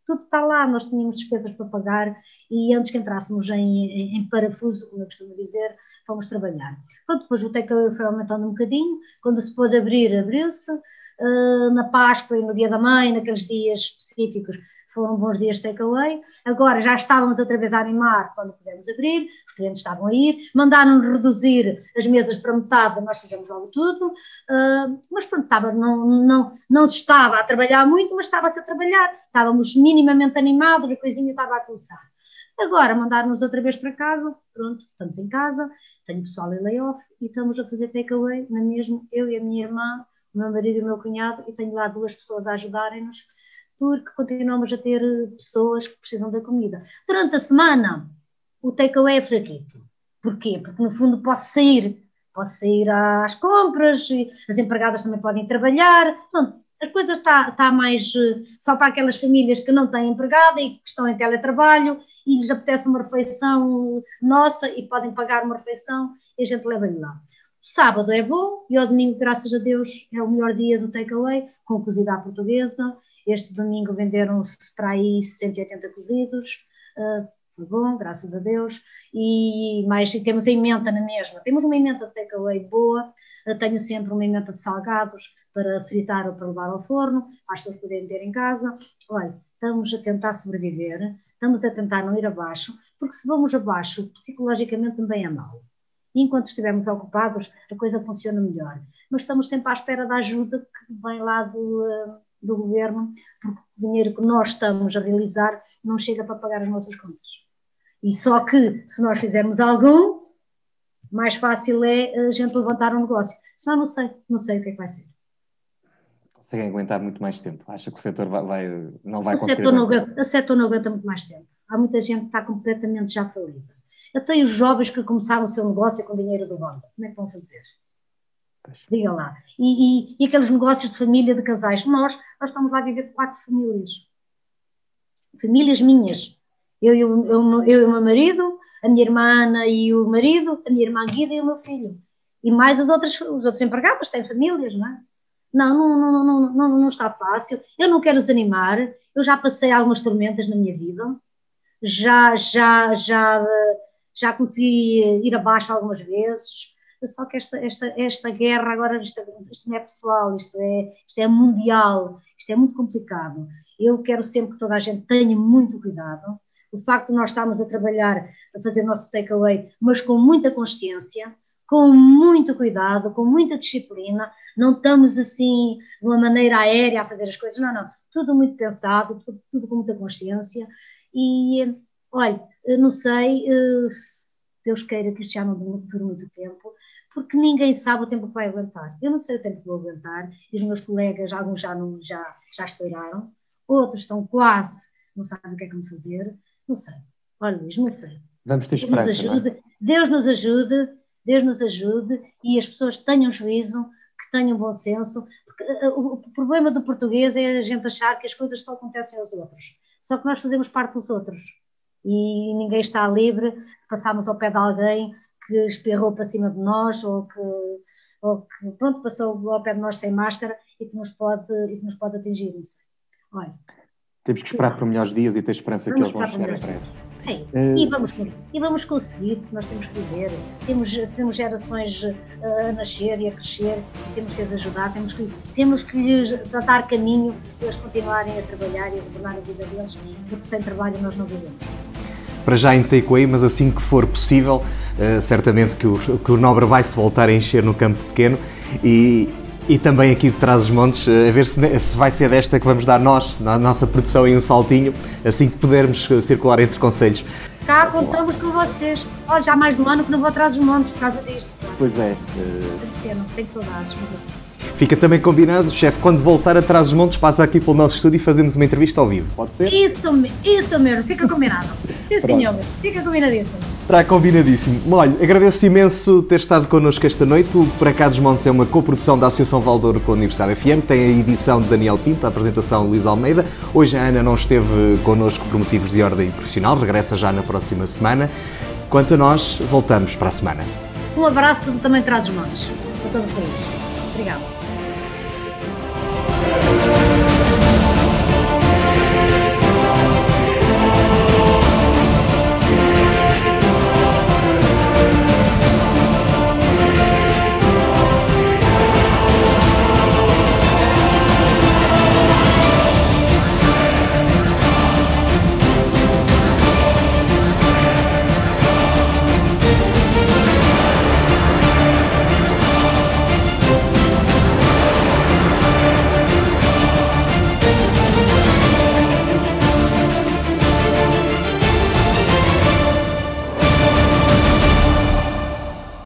tudo está lá, nós tínhamos despesas para pagar e antes que entrássemos em, em, em parafuso, como eu costumo dizer, fomos trabalhar. Pronto, depois o takeaway foi aumentando um bocadinho, quando se pôde abrir, abriu-se, uh, na Páscoa e no Dia da Mãe, naqueles dias específicos, foram bons dias de takeaway. Agora já estávamos outra vez a animar quando pudemos abrir, os clientes estavam a ir, mandaram-nos reduzir as mesas para metade, nós fizemos logo tudo, uh, mas pronto, estava, não, não, não estava a trabalhar muito, mas estava-se a trabalhar, estávamos minimamente animados, a coisinha estava a começar. Agora mandaram-nos outra vez para casa, pronto, estamos em casa, tenho pessoal em layoff e estamos a fazer takeaway na mesma, eu e a minha irmã, o meu marido e o meu cunhado, e tenho lá duas pessoas a ajudarem-nos porque continuamos a ter pessoas que precisam da comida. Durante a semana, o takeaway é fraquito. Porquê? Porque no fundo pode sair, pode sair às compras, as empregadas também podem trabalhar, Pronto, as coisas está, está mais eh, só para aquelas famílias que não têm empregada e que estão em teletrabalho e lhes apetece uma refeição nossa e podem pagar uma refeição e a gente leva-lhe lá. O sábado é bom e ao domingo, graças a Deus, é o melhor dia do takeaway, com cozida à portuguesa este domingo venderam-se para aí 180 cozidos, uh, foi bom, graças a Deus. E mais temos a emenda na mesma. Temos uma emenda de takeaway boa, uh, tenho sempre uma emenda de salgados para fritar ou para levar ao forno, para as pessoas poderem ter em casa. Olha, estamos a tentar sobreviver, estamos a tentar não ir abaixo, porque se vamos abaixo, psicologicamente também é mau. E enquanto estivermos ocupados, a coisa funciona melhor. Mas estamos sempre à espera da ajuda que vem lá do, ah, do governo, porque o dinheiro que nós estamos a realizar não chega para pagar as nossas contas. E só que, se nós fizermos algum, mais fácil é a gente levantar um negócio. Só não sei, não sei o que é que vai ser. Conseguem aguentar muito mais tempo? Acha que o setor vai, vai não vai o conseguir? Setor não, o setor não aguenta muito mais tempo. Há muita gente que está completamente já falida. Até os jovens que começaram o seu negócio com dinheiro do banco, como é que vão fazer? Diga lá. E, e, e, aqueles negócios de família, de casais. Nós, nós estamos lá a viver quatro famílias. Famílias minhas. Eu, eu, eu, eu e o meu marido, a minha irmã Ana e o marido, a minha irmã Guida e o meu filho. E mais as outras, os outros empregados têm famílias, não é? Não, não, não, não, não, não está fácil. Eu não quero desanimar. Eu já passei algumas tormentas na minha vida. Já, já, já, já consegui ir abaixo algumas vezes só que esta, esta, esta guerra agora, isto, isto não é pessoal, isto é, isto é mundial, isto é muito complicado. Eu quero sempre que toda a gente tenha muito cuidado. O facto de nós estarmos a trabalhar, a fazer nosso takeaway, mas com muita consciência, com muito cuidado, com muita disciplina, não estamos assim de uma maneira aérea a fazer as coisas, não, não, tudo muito pensado, tudo, tudo com muita consciência. E, olha, não sei, eh, Deus queira que isto já não dure muito tempo, porque ninguém sabe o tempo que vai aguentar. Eu não sei o tempo que vou aguentar, e os meus colegas, alguns já, não, já, já estouraram, outros estão quase, não sabem o que é que vão fazer, não sei. Olha, Luís, não sei. Vamos ter esperança, Deus nos ajude, é? Deus nos ajude, Deus nos ajude e as pessoas tenham juízo, que tenham bom senso, porque eh, o problema do português é a gente achar que as coisas só acontecem aos outros, só que nós fazemos parte dos outros e ninguém está livre de passarmos ao pé de alguém que espirrou para cima de nós ou que, ou que pronto, passou ao pé de nós sem máscara e que nos pode, e que nos pode atingir. Olha, Temos que esperar por melhores dias e ter esperança que eles vão chegar a breve. É isso. Uh... E, vamos, e vamos conseguir, nós temos que viver. Temos, temos gerações a nascer e a crescer, temos que as ajudar, temos que, temos que lhes dar caminho para eles continuarem a trabalhar e a governar a vida deles, porque sem trabalho nós não vivemos para já em takeaway, mas assim que for possível, uh, certamente que o, que o Nobre vai se voltar a encher no campo pequeno e, e também aqui de trás os montes, uh, a ver se, se, vai ser desta que vamos dar nós, na nossa produção, em um saltinho, assim que pudermos uh, circular entre conselhos. Cá contamos com vocês. Oh, já mais de um ano que não vou atrás dos montes por causa disto. Pois é. Tenho, tenho saudades. Mas... Fica também combinado, chefe, quando voltar atrás dos montes, passa aqui pelo nosso estúdio e fazemos uma entrevista ao vivo. Pode ser? Isso, isso mesmo, fica combinado. Sim, senhor, fica combinadíssimo. Está combinadíssimo. Olha, agradeço imenso ter estado connosco esta noite. O Para Cá dos Montes é uma coprodução da Associação Valdouro com a Universidade FM. Tem a edição de Daniel Pinto, a apresentação de Luís Almeida. Hoje a Ana não esteve connosco por motivos de ordem profissional, regressa já na próxima semana. Quanto a nós, voltamos para a semana. Um abraço também traz os montes para todo o país. Obrigada.